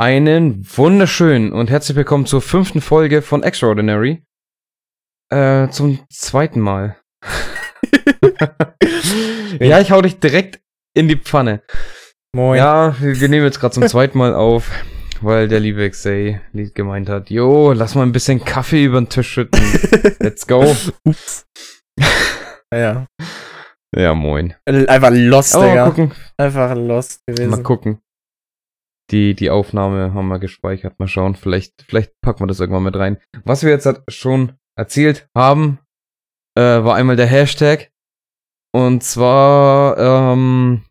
Einen wunderschönen und herzlich willkommen zur fünften Folge von Extraordinary. Äh, zum zweiten Mal. ja, ich hau dich direkt in die Pfanne. Moin. Ja, wir, nehmen jetzt gerade zum zweiten Mal auf, weil der liebe Xay gemeint hat, jo, lass mal ein bisschen Kaffee über den Tisch schütten. Let's go. Ups. ja. Ja, moin. Einfach lost, Aber mal Digga. gucken, Einfach lost gewesen. mal gucken. Die, die Aufnahme haben wir gespeichert. Mal schauen. Vielleicht, vielleicht packen wir das irgendwann mit rein. Was wir jetzt halt schon erzählt haben, äh, war einmal der Hashtag. Und zwar ähm,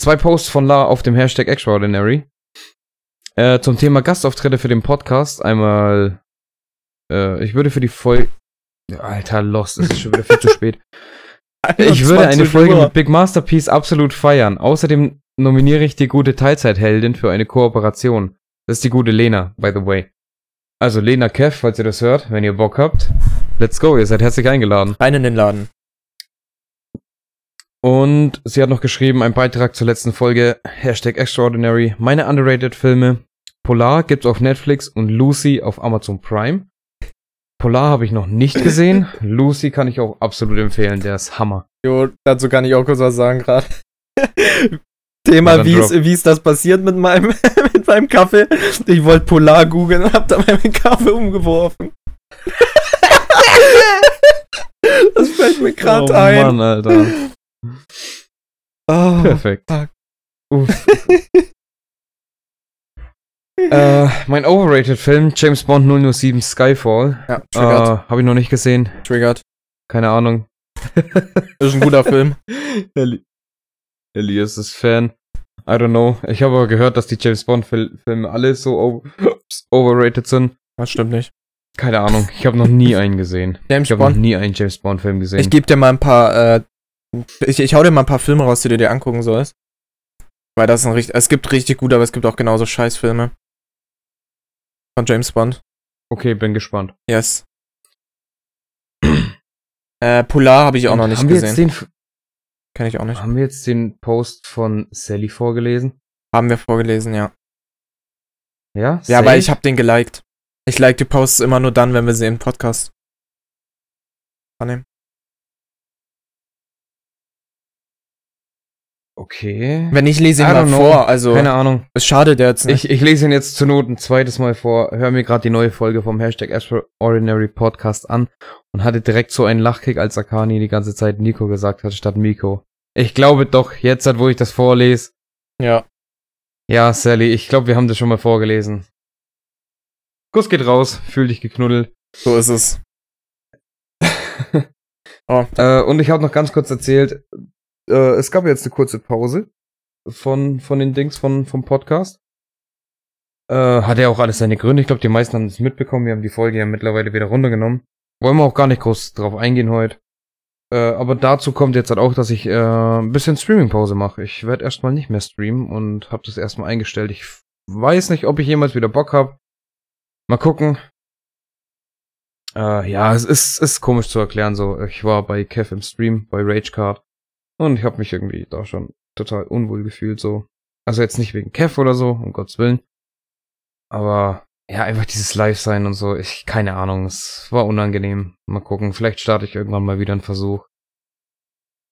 zwei Posts von La auf dem Hashtag Extraordinary. Äh, zum Thema Gastauftritte für den Podcast. Einmal, äh, ich würde für die Folge. Alter, Lost, es ist schon wieder viel zu spät. Ich würde eine 21 Folge mit Big Masterpiece absolut feiern. Außerdem nominiere ich die gute Teilzeitheldin für eine Kooperation. Das ist die gute Lena, by the way. Also Lena Kev, falls ihr das hört, wenn ihr Bock habt. Let's go, ihr seid herzlich eingeladen. Rein in den Laden. Und sie hat noch geschrieben, ein Beitrag zur letzten Folge, Hashtag Extraordinary, meine underrated Filme. Polar gibt's auf Netflix und Lucy auf Amazon Prime. Polar habe ich noch nicht gesehen. Lucy kann ich auch absolut empfehlen, der ist Hammer. Jo, dazu kann ich auch kurz was sagen gerade. Thema, wie ist, wie ist das passiert mit meinem, mit meinem Kaffee? Ich wollte Polar googeln und hab da meinen Kaffee umgeworfen. das fällt mir gerade oh ein. Mann, Alter. Oh, Perfekt. äh, mein overrated Film, James Bond 007 Skyfall. ja, Äh, triggert. Habe ich noch nicht gesehen. triggert. Keine Ahnung. Ist ein guter Film. Eli Elias ist Fan. I don't know. Ich habe aber gehört, dass die James Bond Fil Filme alle so overrated sind. Das stimmt nicht. Keine Ahnung. Ich habe noch nie einen gesehen. James Ich habe noch nie einen James Bond Film gesehen. Ich gebe dir mal ein paar, äh, ich, ich hau dir mal ein paar Filme raus, die du dir angucken sollst. Weil das ist ein richtig, es gibt richtig gute, aber es gibt auch genauso Scheißfilme. Von James Bond. okay, bin gespannt. Yes. äh, Polar habe ich auch noch nicht haben wir jetzt gesehen. den Kenn ich auch nicht. haben wir jetzt den Post von Sally vorgelesen? Haben wir vorgelesen, ja. Ja? Ja, aber Safe? ich habe den geliked. Ich like die Posts immer nur dann, wenn wir sie im Podcast annehmen. Okay. Wenn ich lese ihn mal know. vor, also Keine Ahnung. es schadet jetzt nicht. Ich, ich lese ihn jetzt zur Not ein zweites Mal vor, hör mir gerade die neue Folge vom Hashtag Extraordinary Podcast an und hatte direkt so einen Lachkick, als Akani die ganze Zeit Nico gesagt hat, statt Miko. Ich glaube doch, jetzt, wo ich das vorlese. ja. Ja, Sally, ich glaube, wir haben das schon mal vorgelesen. Kuss geht raus, fühl dich geknuddelt. So ist es. Oh. Äh, und ich habe noch ganz kurz erzählt, äh, es gab jetzt eine kurze Pause von, von den Dings von, vom Podcast. Äh, hat ja auch alles seine Gründe. Ich glaube, die meisten haben es mitbekommen. Wir haben die Folge ja mittlerweile wieder runtergenommen. Wollen wir auch gar nicht groß drauf eingehen heute. Äh, aber dazu kommt jetzt halt auch, dass ich äh, ein bisschen Streaming-Pause mache. Ich werde erstmal nicht mehr streamen und habe das erstmal eingestellt. Ich weiß nicht, ob ich jemals wieder Bock habe. Mal gucken. Äh, ja, es ist, ist komisch zu erklären so. Ich war bei Kev im Stream, bei Ragecard. Und ich habe mich irgendwie da schon total unwohl gefühlt so. Also jetzt nicht wegen Kev oder so, um Gottes Willen. Aber ja, einfach dieses Live-Sein und so. Ich, keine Ahnung, es war unangenehm. Mal gucken, vielleicht starte ich irgendwann mal wieder einen Versuch.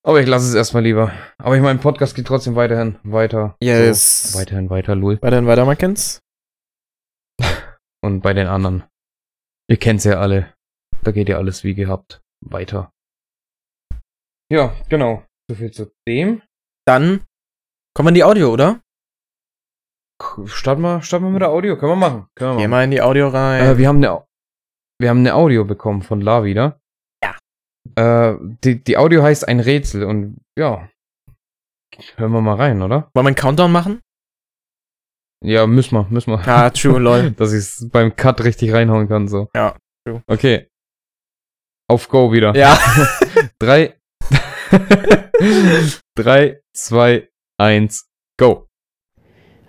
Aber ich lasse es erstmal lieber. Aber ich meine, Podcast geht trotzdem weiterhin weiter. Yes. So, weiterhin weiter, Lul. Weiterhin weiter, man kennt's. Und bei den anderen. Ihr kennt's ja alle. Da geht ja alles wie gehabt weiter. Ja, genau. So viel zu dem. Dann kommen wir in die Audio, oder? Starten wir, starten wir mit der Audio. Können wir machen. Können wir Geh machen. mal in die Audio rein. Äh, wir haben eine, wir haben eine Audio bekommen von La wieder. Ja. Äh, die, die Audio heißt ein Rätsel und ja. Hören wir mal rein, oder? Wollen wir einen Countdown machen? Ja, müssen wir, müssen wir. Ah, true, lol. Dass ich es beim Cut richtig reinhauen kann, so. Ja, true. Okay. Auf Go wieder. Ja. Drei. Drei, zwei, eins, go.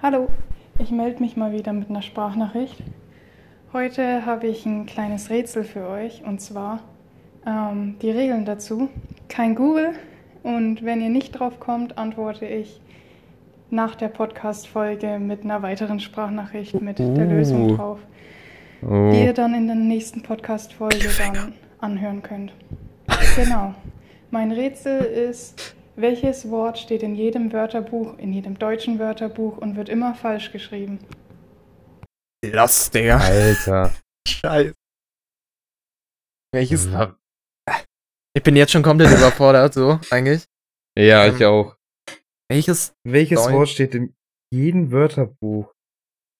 Hallo, ich melde mich mal wieder mit einer Sprachnachricht. Heute habe ich ein kleines Rätsel für euch und zwar ähm, die Regeln dazu. Kein Google und wenn ihr nicht drauf kommt, antworte ich nach der Podcast-Folge mit einer weiteren Sprachnachricht mit der Uh. Lösung drauf, Oh. die ihr dann in der nächsten Podcast-Folge dann anhören könnt. Genau. Mein Rätsel ist, welches Wort steht in jedem Wörterbuch, in jedem deutschen Wörterbuch und wird immer falsch geschrieben? Lass, Digga. Alter. Scheiße. Welches? Ich bin jetzt schon komplett überfordert, so, eigentlich. Ja, ich Ähm, auch. Welches? Welches. Wort steht in jedem Wörterbuch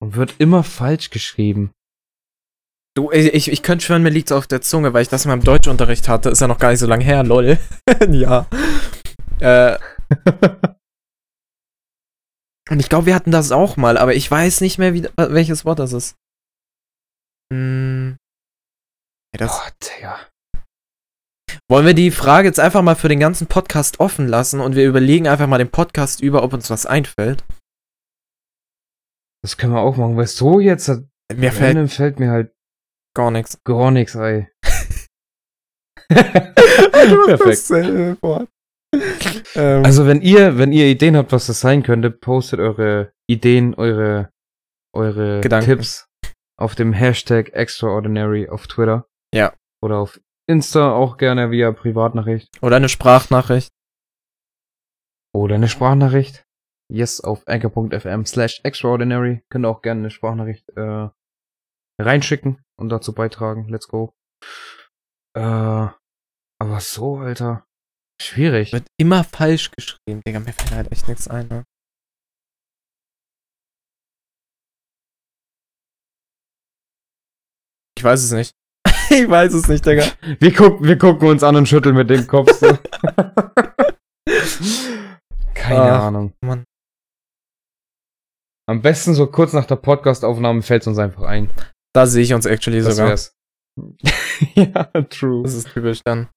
und wird immer falsch geschrieben? Du, ich, ich, könnte schwören, mir liegt's auf der Zunge, weil ich das in meinem Deutschunterricht hatte. Ist ja noch gar nicht so lange her, lol. ja. Äh, und ich glaube, wir hatten das auch mal, aber ich weiß nicht mehr, wie, welches Wort das ist. Hm. Ja, das, Boah, Digga. wollen wir die Frage jetzt einfach mal für den ganzen Podcast offen lassen und wir überlegen einfach mal den Podcast über, ob uns was einfällt? Das können wir auch machen, weil so jetzt Mir fällt fällt mir halt gar nichts. gar nichts ein. Perfekt. Ähm, Also wenn ihr, wenn ihr Ideen habt, was das sein könnte, postet eure Ideen, eure, eure Gedanken. Tipps auf dem Hashtag Extraordinary auf Twitter. Ja. Oder auf Insta auch gerne via Privatnachricht. oder eine Sprachnachricht. Oder eine Sprachnachricht. Yes, auf anchor.fm slash extraordinary. Könnt ihr auch gerne eine Sprachnachricht äh, reinschicken und dazu beitragen. Let's go. Äh, aber so, Alter. Schwierig. Wird immer falsch geschrieben, Digga. Mir fällt halt echt nichts ein, ne? Ich weiß es nicht. ich weiß es nicht, Digga. Wir, gucken, wir gucken uns an und schütteln mit dem Kopf. So. Keine Ach, Ahnung. Mann. Am besten so kurz nach der Podcastaufnahme fällt es uns einfach ein. Da sehe ich uns actually Das sogar. wär's. ja, true. Das ist typisch dann.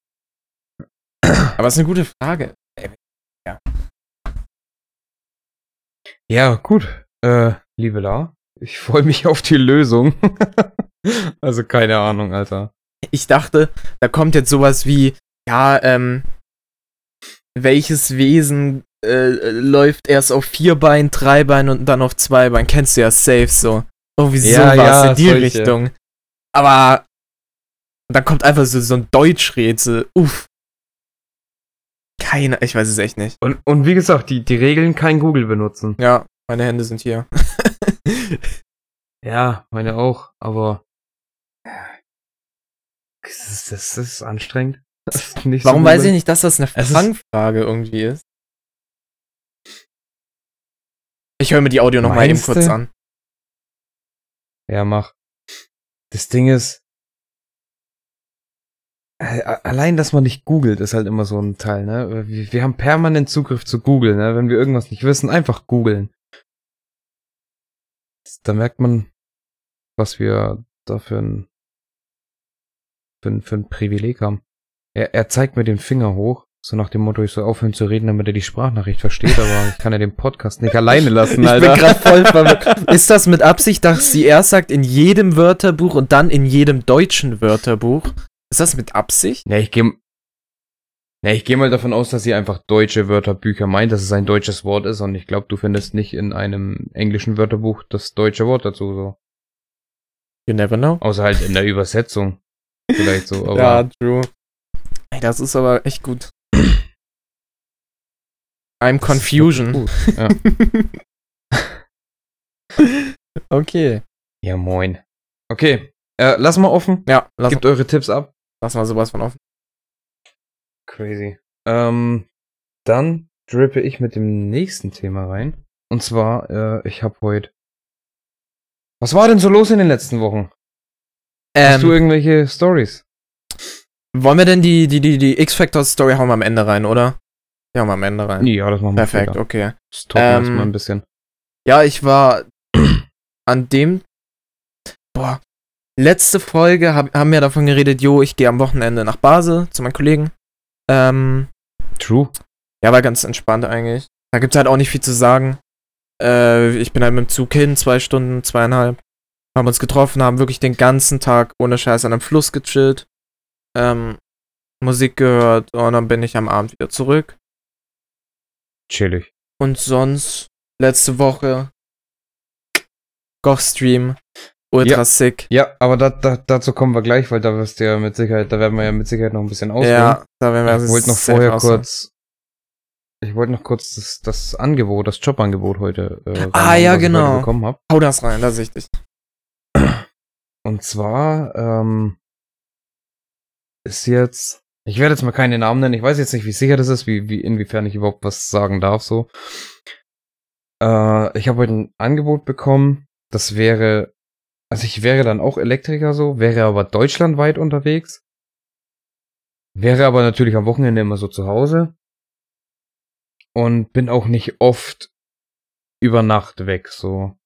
Aber es ist eine gute Frage. Ja, gut. Äh, liebe La, ich freue mich auf die Lösung. also keine Ahnung, Alter. Ich dachte, da kommt jetzt sowas wie, ja, ähm, welches Wesen äh, läuft erst auf vier Beinen, drei Beinen und dann auf zwei Beinen? Kennst du ja safe so. Oh, wieso Ja, in die solche. Richtung? Aber dann kommt einfach so, so ein Deutschrätsel. Uff. Keine, ich weiß es echt nicht. Und, und wie gesagt, die, die Regeln kein Google benutzen. Ja, meine Hände sind hier. Ja, meine auch, aber das ist, das ist anstrengend. Das ist nicht so Warum weiß ich nicht, dass das eine Fangfrage irgendwie ist? Ich höre mir die Audio noch mal eben kurz an. Ja, mach. Das Ding ist, allein, dass man nicht googelt, ist halt immer so ein Teil, ne? Wir, wir haben permanent Zugriff zu Google, ne? Wenn wir irgendwas nicht wissen, einfach googeln. Da merkt man, was wir da für ein, für ein, für ein Privileg haben. Er, er zeigt mir den Finger hoch, so nach dem Motto, ich soll aufhören zu reden, damit er die Sprachnachricht versteht, aber ich kann ja den Podcast nicht alleine lassen, Ich Alter. bin gerade voll verwirrt. Ist das mit Absicht, dass sie erst sagt, in jedem Wörterbuch und dann in jedem deutschen Wörterbuch? Ist das mit Absicht? Ja, ich gehe ja, ich geh mal davon aus, dass sie einfach deutsche Wörterbücher meint, dass es ein deutsches Wort ist und ich glaube, du findest nicht in einem englischen Wörterbuch das deutsche Wort dazu so. You never know. Außer halt in der Übersetzung. Vielleicht so, aber ja, true. Ey, das ist aber echt gut. I'm confusion. Ja. okay. ja, moin. Okay, äh, lass mal offen. Ja, lass, Gebt eure Tipps ab. lass mal sowas von offen. Crazy. Ähm, dann drippe ich mit dem nächsten Thema rein. Und zwar, äh, ich habe heute. Was war denn so los in den letzten Wochen? Hast du Ähm, irgendwelche Stories? wollen wir denn die, die, die, die X-Factor-Story hauen wir am Ende rein, oder? Ja, wir am Ende rein. Ja, das machen wir Perfekt, später. okay. Das talken wir Ähm, erstmal ein bisschen. Ja, ich war an dem. Boah. Letzte Folge hab, haben wir davon geredet, jo, ich gehe am Wochenende nach Basel zu meinen Kollegen. Ähm, True. ja, war ganz entspannt eigentlich. Da gibt's halt auch nicht viel zu sagen. Äh, ich bin halt mit dem Zug hin, zwei Stunden, zweieinhalb. Haben uns getroffen, haben wirklich den ganzen Tag ohne Scheiß an einem Fluss gechillt. Ähm, Musik gehört und dann bin ich am Abend wieder zurück. Chillig. Und sonst, letzte Woche. Goch-Stream. Ultra Ja. sick. Ja, aber da, da, dazu kommen wir gleich, weil da wirst du ja mit Sicherheit, da werden wir ja mit Sicherheit noch ein bisschen ausholen. Ja, da werden wir ich wollte noch vorher ausholen. kurz, ich wollte noch kurz das, das Angebot, das Jobangebot heute. Äh, Ah, ja, genau. bekommen hab. Hau das rein, da sehe ich dich. Und zwar ähm, ist jetzt, ich werde jetzt mal keine Namen nennen. Ich weiß jetzt nicht, wie sicher das ist, wie, wie inwiefern ich überhaupt was sagen darf. So, äh, ich habe heute ein Angebot bekommen. Das wäre, also ich wäre dann auch Elektriker so, wäre aber deutschlandweit unterwegs. Wäre aber natürlich am Wochenende immer so zu Hause. Und bin auch nicht oft über Nacht weg, so.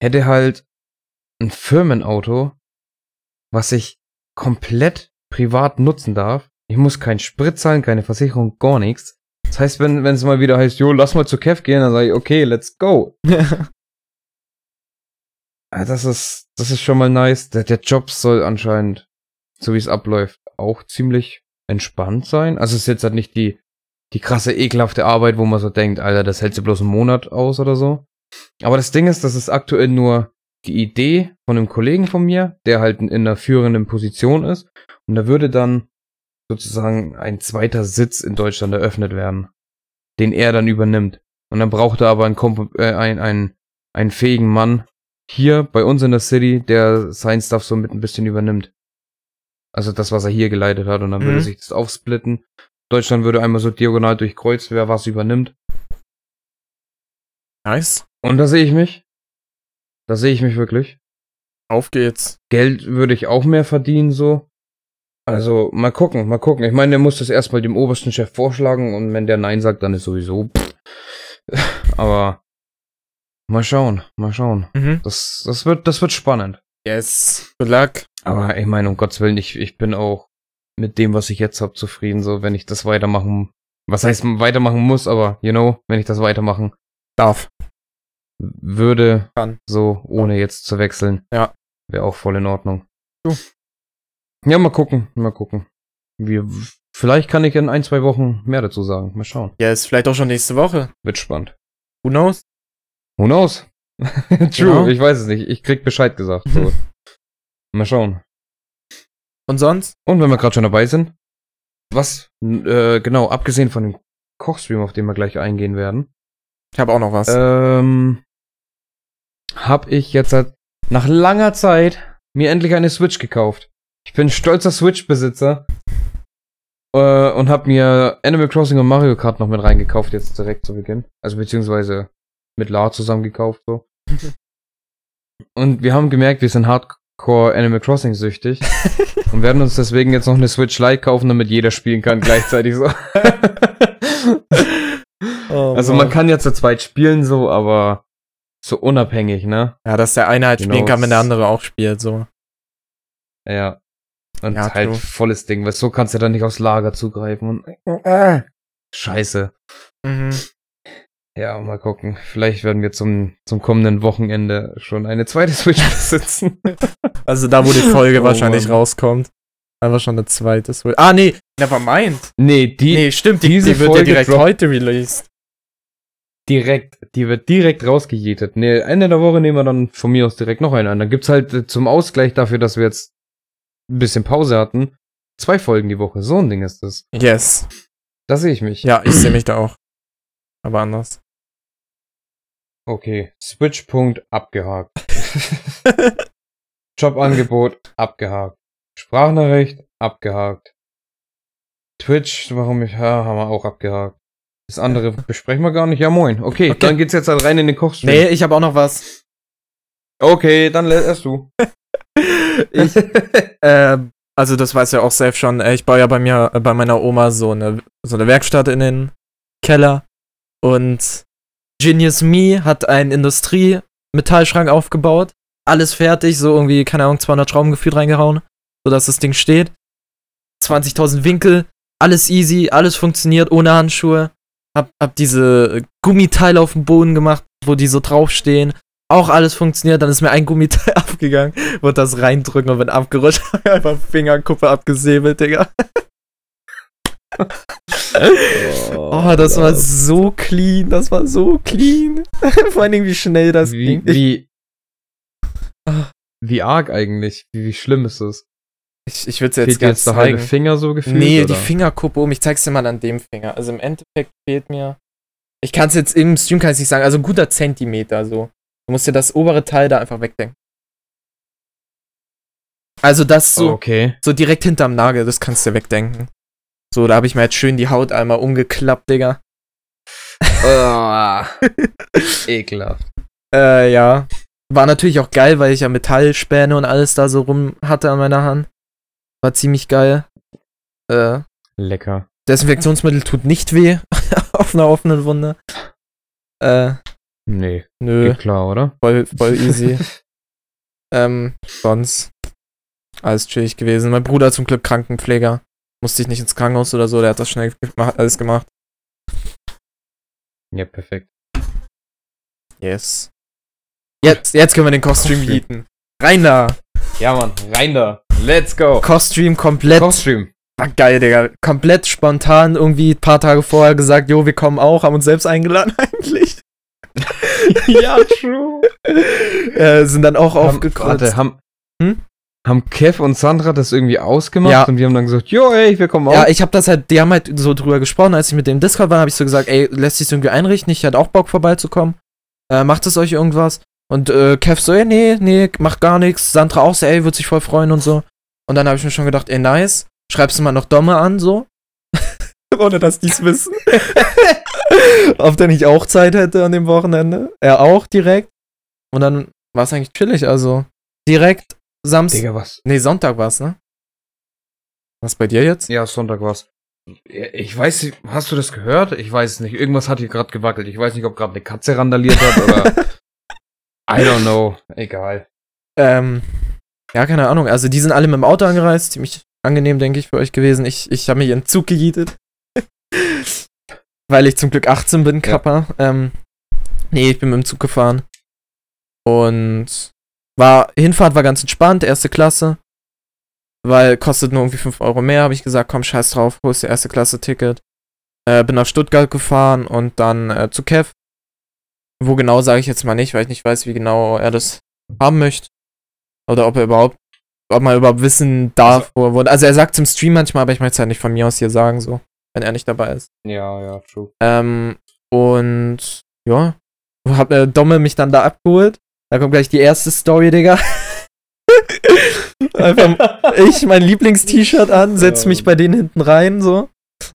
Hätte halt ein Firmenauto, was ich komplett privat nutzen darf. Ich muss keinen Sprit zahlen, keine Versicherung, gar nichts. Das heißt, wenn wenn es mal wieder heißt, jo, lass mal zu Kev gehen, dann sage ich, okay, let's go. Ah, Das ist, das ist schon mal nice. Der, der Job soll anscheinend, so wie es abläuft, auch ziemlich entspannt sein. Also es ist jetzt halt nicht die, die krasse, ekelhafte Arbeit, wo man so denkt, Alter, das hältst du bloß einen Monat aus oder so. Aber das Ding ist, das ist aktuell nur die Idee von einem Kollegen von mir, der halt in einer führenden Position ist. Und da würde dann sozusagen ein zweiter Sitz in Deutschland eröffnet werden, den er dann übernimmt. Und dann braucht er aber einen, Komp äh, einen, einen, einen fähigen Mann hier bei uns in der City, der sein Stuff so mit ein bisschen übernimmt. Also das, was er hier geleitet hat. Und dann würde Mhm. sich das aufsplitten. Deutschland würde einmal so diagonal durchkreuzt, wer was übernimmt. nice. Und da sehe ich mich. Da sehe ich mich wirklich. Auf geht's. Geld würde ich auch mehr verdienen, so. Also, mal gucken, mal gucken. Ich meine, der muss das erstmal dem obersten Chef vorschlagen und wenn der Nein sagt, dann ist sowieso. pff. Aber mal schauen, mal schauen. Mhm. Das, das wird, das wird spannend. Yes. Good luck. Aber ich meine, um Gottes Willen, ich, ich bin auch mit dem, was ich jetzt habe, zufrieden, so, wenn ich das weitermachen, was heißt weitermachen muss, aber, you know, wenn ich das weitermachen Darf. Würde, Kann. so, ohne jetzt zu wechseln, Ja. wäre auch voll in Ordnung. Du. Ja, mal gucken, mal gucken. Wir, vielleicht kann ich in ein, zwei Wochen mehr dazu sagen. Mal schauen. Yes, vielleicht auch schon nächste Woche. Wird spannend. Who knows? Who knows? True, Genau. ich weiß es nicht. Ich krieg Bescheid gesagt. So. mal schauen. Und sonst? Und wenn wir gerade schon dabei sind, was, äh, genau, abgesehen von dem Kochstream, auf den wir gleich eingehen werden, Ich habe auch noch was. ähm, hab ich jetzt seit, nach langer Zeit mir endlich eine Switch gekauft. Ich bin stolzer Switch-Besitzer äh, und hab mir Animal Crossing und Mario Kart noch mit reingekauft, jetzt direkt zu Beginn. Also beziehungsweise mit La zusammen gekauft, so. und wir haben gemerkt, wir sind Hardcore Animal Crossing süchtig und werden uns deswegen jetzt noch eine Switch Lite kaufen, damit jeder spielen kann gleichzeitig so. Oh, Also man kann ja zu zweit spielen so, aber so unabhängig, ne? Ja, dass der eine halt You spielen know, kann, wenn der andere auch spielt, so. Ja. Und Ja, halt true. volles Ding, weil so kannst du dann nicht aufs Lager zugreifen und äh, Scheiße. Mhm. Ja, mal gucken. Vielleicht werden wir zum, zum kommenden Wochenende schon eine zweite Switch besitzen. Also da, wo die Folge Oh, wahrscheinlich Mann. rauskommt. Einfach schon eine zweite Switch. Ah, nee, never mind. nee, die nee, stimmt, die, diese die wird ja direkt heute released. direkt, die wird direkt rausgejätet. Nee, Ende der Woche nehmen wir dann von mir aus direkt noch eine an. Dann gibt's halt äh, zum Ausgleich dafür, dass wir jetzt ein bisschen Pause hatten, zwei Folgen die Woche. So ein Ding ist das. Yes. Da sehe ich mich. Ja, ich sehe mich da auch. Aber anders. Okay, Switchpunkt abgehakt. Jobangebot abgehakt. Sprachnachricht abgehakt. Twitch, warum ich, ja, haben wir auch abgehakt. Das andere besprechen wir gar nicht. Ja, moin. Okay, Okay. dann geht's jetzt halt rein in den Kochstream. Nee, ich habe auch noch was. Okay, dann erst du. Ich, äh, also das weiß ja auch safe schon. äh, Ich baue ja bei mir, äh, bei meiner Oma so eine, so eine Werkstatt in den Keller. Und Genius Me hat einen Industrie-Metallschrank aufgebaut. Alles fertig, so irgendwie, keine Ahnung, 200 Schrauben gefühlt reingehauen, sodass das Ding steht. 20.000 Winkel, alles easy, alles funktioniert ohne Handschuhe. Hab, hab diese Gummiteile auf dem Boden gemacht, wo die so draufstehen. Auch alles funktioniert, dann ist mir ein Gummiteil abgegangen, wollte das reindrücken und bin abgerutscht, einfach Fingerkuppe abgesäbelt, Digga. Oh, das war so clean, das war so clean. Vor allen Dingen, wie schnell das wie, ging. Wie, wie arg eigentlich? Wie, wie schlimm ist es? Ich, ich würde es jetzt Fehlt gerne jetzt der halbe. Finger so gefühlt? Nee, oder? die Fingerkuppe um. Ich zeig's dir mal an dem Finger. Also im Endeffekt fehlt mir. Ich kann es jetzt im Stream kann ich's nicht sagen. Also ein guter Zentimeter so. Du musst dir das obere Teil da einfach wegdenken. Also das so, okay. so direkt hinterm Nagel, das kannst du wegdenken. So, da habe ich mir jetzt schön die Haut einmal umgeklappt, Digga. Ah, ekelhaft. Äh, ja. War natürlich auch geil, weil ich ja Metallspäne und alles da so rum hatte an meiner Hand. War ziemlich geil. Äh, Lecker. Desinfektionsmittel tut nicht weh auf einer offenen Wunde. Äh, Nee, nö, geht klar, oder? voll, voll easy. ähm, sonst alles chillig gewesen. Mein Bruder zum Glück Krankenpfleger. Musste ich nicht ins Krankenhaus oder so, der hat das schnell gemacht, alles gemacht. Ja, perfekt. Yes. Jetzt, jetzt können wir den Kochstream bieten. Rein da! Ja, Mann, rein da. Let's go. Kochstream komplett. Kochstream. War geil, Digga. Komplett spontan irgendwie ein paar Tage vorher gesagt, jo, wir kommen auch, haben uns selbst eingeladen eigentlich. ja, true. äh, sind dann auch aufgekreuzt. warte, haben, Hm? haben Kev und Sandra das irgendwie ausgemacht Ja. und wir haben dann gesagt, jo, ey, wir kommen auch. Ja, ich habe das halt, die haben halt so drüber gesprochen, als ich mit dem Discord war, habe ich so gesagt, ey, lässt sich irgendwie einrichten, ich hätte auch Bock vorbeizukommen. Äh, macht es euch irgendwas? Und äh, Kev so, ey, nee, nee, macht gar nichts. Sandra auch so, ey, wird sich voll freuen und so. Und dann habe ich mir schon gedacht, ey, nice. Schreibst du mal noch Domme an, so. Ohne dass die's wissen. Ob der nicht auch Zeit hätte an dem Wochenende. Er auch direkt. Und dann war es eigentlich chillig, also direkt Samstag. Digga, was? Nee, Sonntag war's, ne? Was bei dir jetzt? Ja, Sonntag war's. Ich weiß nicht, hast du das gehört? Ich weiß es nicht. Irgendwas hat hier gerade gewackelt. Ich weiß nicht, ob gerade eine Katze randaliert hat oder. I don't know. Egal. Ähm, ja, keine Ahnung. Also die sind alle mit dem Auto angereist. Ziemlich angenehm, denke ich, für euch gewesen. Ich, ich habe mich in den Zug gejietet. Weil ich zum Glück 18 bin, Kappa. Ähm, nee, ich bin mit dem Zug gefahren. Und war, Hinfahrt war ganz entspannt, erste Klasse. Weil kostet nur irgendwie 5 Euro mehr, habe ich gesagt, komm, scheiß drauf, holst dir erste Klasse Ticket. Äh, bin nach Stuttgart gefahren und dann äh, zu Kev. Wo genau sage ich jetzt mal nicht, weil ich nicht weiß, wie genau er das haben möchte. Oder ob er überhaupt, ob man überhaupt wissen darf, wo er wurde. Also er sagt im Stream manchmal, aber ich möchte es halt nicht von mir aus hier sagen, so, wenn er nicht dabei ist. Ja, ja, true. Ähm, und ja, hab äh, Domme mich dann da abgeholt. Da kommt gleich die erste Story, Digga. Einfach ich mein Lieblings-T-Shirt an, setz mich bei denen hinten rein, so.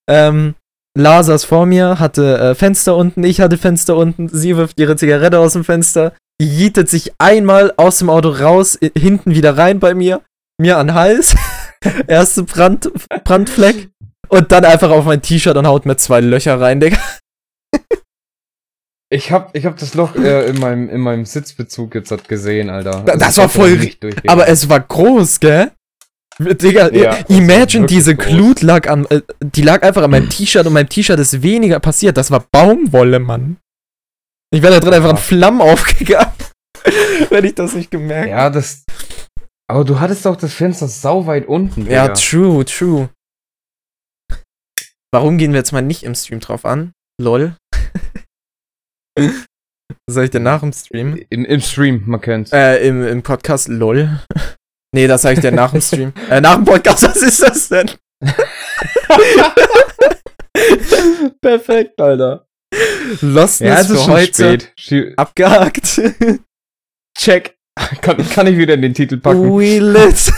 Ähm, La saß vor mir, hatte äh, Fenster unten, ich hatte Fenster unten, sie wirft ihre Zigarette aus dem Fenster, jietet sich einmal aus dem Auto raus, hinten wieder rein bei mir, mir an den Hals, erste Brand, Brandfleck und dann einfach auf mein T-Shirt und haut mir zwei Löcher rein, Digga. Ich hab, ich hab das Loch äh, in, meinem, in meinem Sitzbezug jetzt gesehen, Alter. Da- das ich war voll. Aber es war groß, gell? Digga, Ja, war imagine diese. Glut lag an, äh, die lag einfach an meinem T-Shirt und meinem T-Shirt ist weniger passiert. Das war Baumwolle, Mann. Ich wäre da drin einfach in Ja. Flammen aufgegangen, wenn ich das nicht gemerkt Ja, das. Aber du hattest doch das Fenster sau weit unten. Ja, Digga. true, true. Warum gehen wir jetzt mal nicht im Stream drauf an? Lol. Was soll ich denn nach dem Stream? Im, Im Stream, man kennt's. Äh, im, im Podcast LOL. Nee, das sag ich dir nach dem Stream. äh, nach dem Podcast, was ist das denn? Perfekt, Alter. Lost Ja, es ist für heute spät. Abgehakt. Check. Kann, kann ich wieder in den Titel packen? We lit.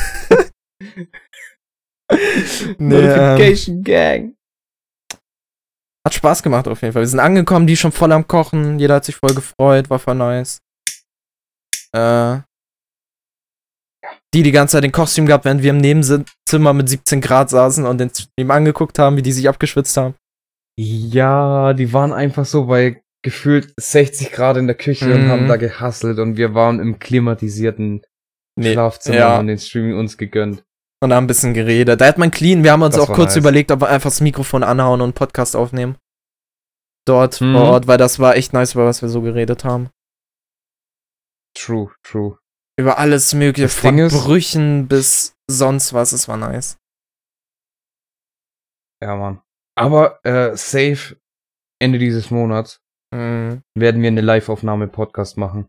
nee, ähm, Notification Gang. hat Spaß gemacht auf jeden Fall. Wir sind angekommen, die schon voll am Kochen. Jeder hat sich voll gefreut, war voll nice. Äh, die die ganze Zeit den Kochstream gehabt, während wir im Nebenzimmer mit 17 Grad saßen und den Stream angeguckt haben, wie die sich abgeschwitzt haben. Ja, die waren einfach so bei gefühlt 60 Grad in der Küche und Mhm. haben da gehasselt und wir waren im klimatisierten Nee, Schlafzimmer ja. und den Streaming uns gegönnt. Und haben ein bisschen geredet. Da hat man clean. Wir haben uns Das auch kurz nice. überlegt, ob wir einfach das Mikrofon anhauen und einen Podcast aufnehmen. Dort Mhm. vor Ort, weil das war echt nice, über was wir so geredet haben. True, true. Über alles mögliche, Das von ist- Brüchen bis sonst was. Es war nice. Ja, Mann. Aber äh, safe Ende dieses Monats Mhm. werden wir eine Live-Aufnahme-Podcast machen.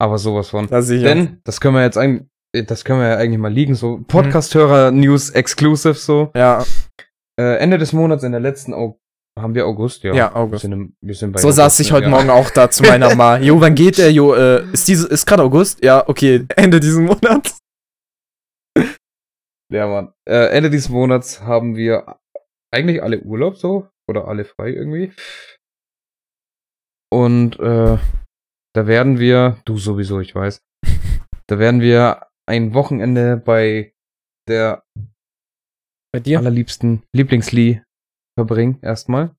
Aber sowas von. Da sicher. Denn, das können wir jetzt eigentlich, das können wir ja eigentlich mal liegen, so Podcast-Hörer-News exclusive so. ja, Äh, Ende des Monats in der letzten haben wir August, ja. Ja, Wir August. sind, im, wir sind bei so August, saß ich heute ja. Morgen auch da zu meiner Ma. Jo, wann geht der? Jo, äh, ist diese, ist gerade August? Ja, okay, Ende diesen Monats. Ja, Mann. Äh, Ende dieses Monats haben wir eigentlich alle Urlaub so. Oder alle frei irgendwie. Und äh, da werden wir, du sowieso, ich weiß, da werden wir ein Wochenende bei der Bei dir? allerliebsten Lieblingsli verbringen, erstmal.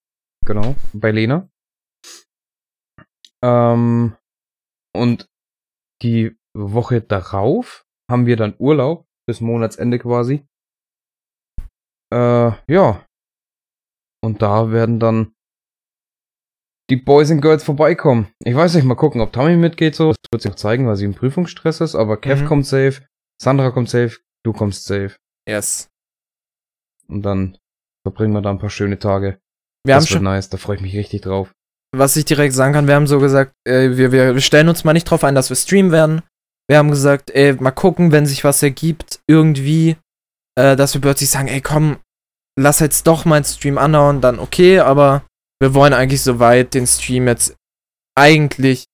Genau, bei Lena. Ähm, und die Woche darauf haben wir dann Urlaub, bis Monatsende quasi. Äh, ja. Und da werden dann die Boys and Girls vorbeikommen. Ich weiß nicht, mal gucken, ob Tommy mitgeht so. Das wird sich noch zeigen, weil sie im Prüfungsstress ist, aber Kev Mhm. kommt safe, Sandra kommt safe, du kommst safe. Yes. Und dann verbringen wir da ein paar schöne Tage. Wir haben das wird schon, nice, da freue ich mich richtig drauf. was ich direkt sagen kann, wir haben so gesagt, äh, wir, wir, wir stellen uns mal nicht drauf ein, dass wir streamen werden. Wir haben gesagt, ey, mal gucken, wenn sich was ergibt, irgendwie, äh, dass wir plötzlich sagen, ey, komm, lass jetzt doch mal einen Stream anhauen, dann okay, aber wir wollen eigentlich soweit den Stream jetzt eigentlich,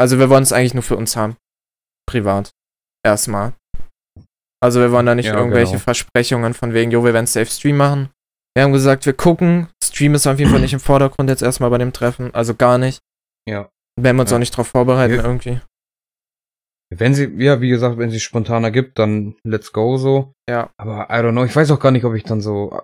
also wir wollen es eigentlich nur für uns haben. Privat. Erstmal. Also wir wollen da nicht Ja, irgendwelche genau. Versprechungen von wegen, jo, wir werden safe Stream machen. Wir haben gesagt, wir gucken. Stream ist auf jeden Fall nicht im Vordergrund jetzt erstmal bei dem Treffen. Also gar nicht. Ja. Werden wir uns Ja. auch nicht drauf vorbereiten Ja. irgendwie. Wenn sie, ja, wie gesagt, wenn sie spontaner gibt, dann let's go so. Ja. Aber I don't know, ich weiß auch gar nicht, ob ich dann so,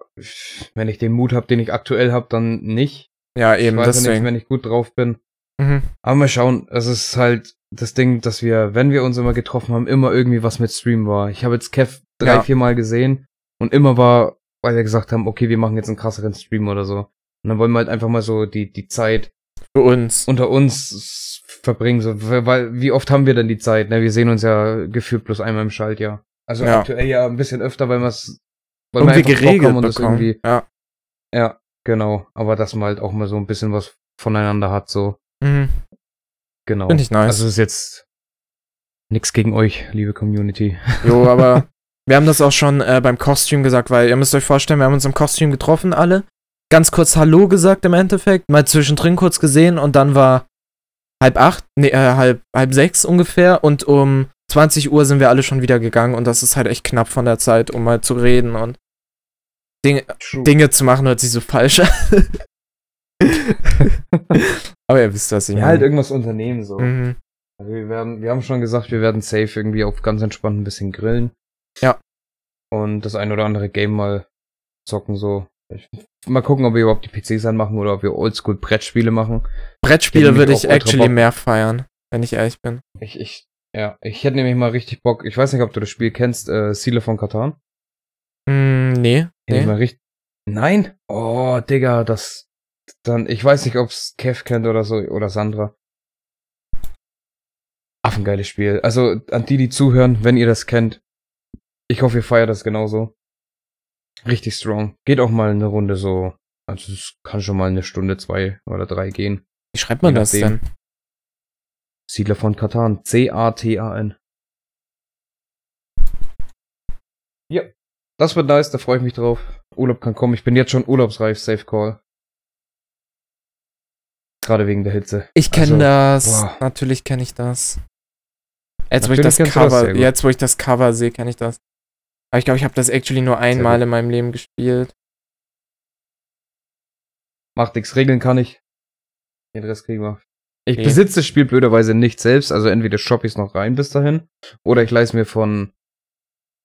wenn ich den Mut habe, den ich aktuell habe, dann nicht. Ja, eben, ich weiß ja nicht, deswegen. wenn ich gut drauf bin. Mhm. Aber mal schauen, es ist halt das Ding, dass wir, wenn wir uns immer getroffen haben, immer irgendwie was mit Stream war. Ich habe jetzt Kev drei, Ja. vier Mal gesehen und immer war, weil wir gesagt haben, okay, wir machen jetzt einen krasseren Stream oder so. Und dann wollen wir halt einfach mal so die, die Zeit Für uns. unter uns verbringen, so, weil, wie oft haben wir denn die Zeit, ne? Wir sehen uns ja gefühlt bloß einmal im Schaltjahr. Also Ja. aktuell ja ein bisschen öfter, weil wir es, weil irgendwie einfach Bock geregelt haben und das irgendwie, Ja. ja, genau. Aber dass man halt auch mal so ein bisschen was voneinander hat, so, Mhm. genau. Finde ich nice. Also es ist jetzt nix gegen euch, liebe Community. Jo, aber wir haben das auch schon äh, beim Kochstream gesagt, weil ihr müsst euch vorstellen, wir haben uns im Kochstream getroffen, alle. Ganz kurz Hallo gesagt im Endeffekt, mal zwischendrin kurz gesehen und dann war halb acht, nee, äh, halb, halb sechs ungefähr und um 20 Uhr sind wir alle schon wieder gegangen und das ist halt echt knapp von der Zeit, um mal zu reden und Dinge, Dinge zu machen, hört sich so falsch an. Aber ihr wisst, was ich ja, halt meine. irgendwas unternehmen, so. Mhm. Also wir werden, wir haben schon gesagt, wir werden safe irgendwie auf ganz entspannt ein bisschen grillen. Ja. Und das ein oder andere Game mal zocken, so. Ich, mal gucken, ob wir überhaupt die PCs anmachen oder ob wir Oldschool Brettspiele machen. Brettspiele würde ich actually mehr feiern, wenn ich ehrlich bin. Ich, ich, ja, ich hätte nämlich mal richtig Bock. Ich weiß nicht, ob du das Spiel kennst, äh, Siele von Katan. Mm, nee. Nee. mal richtig. Nein? Oh, Digga, das. Dann, ich weiß nicht, ob's Kev kennt oder so, oder Sandra. Affengeiles Spiel. Also, an die, die zuhören, wenn ihr das kennt. Ich hoffe, ihr feiert das genauso. Richtig strong. Geht auch mal eine Runde so. Also, es kann schon mal eine Stunde, zwei oder drei gehen. Wie schreibt man das denn? Siedler von Katan. C-A-T-A-N. Ja. Das wird nice, da freue ich mich drauf. Urlaub kann kommen. Ich bin jetzt schon urlaubsreif, Safe Call. Gerade wegen der Hitze. Ich kenne Also, das. boah. Natürlich kenne ich das. Jetzt, wo ich das das Cover, gut. jetzt, wo ich das Cover sehe, kenne ich das. Aber ich glaube, ich habe das actually nur einmal in meinem Leben gespielt. Macht nix, regeln kann ich. Den Rest kriegen wir. Ich Okay. besitze das Spiel blöderweise nicht selbst, also entweder shoppe ich es noch rein bis dahin, oder ich leih's mir von,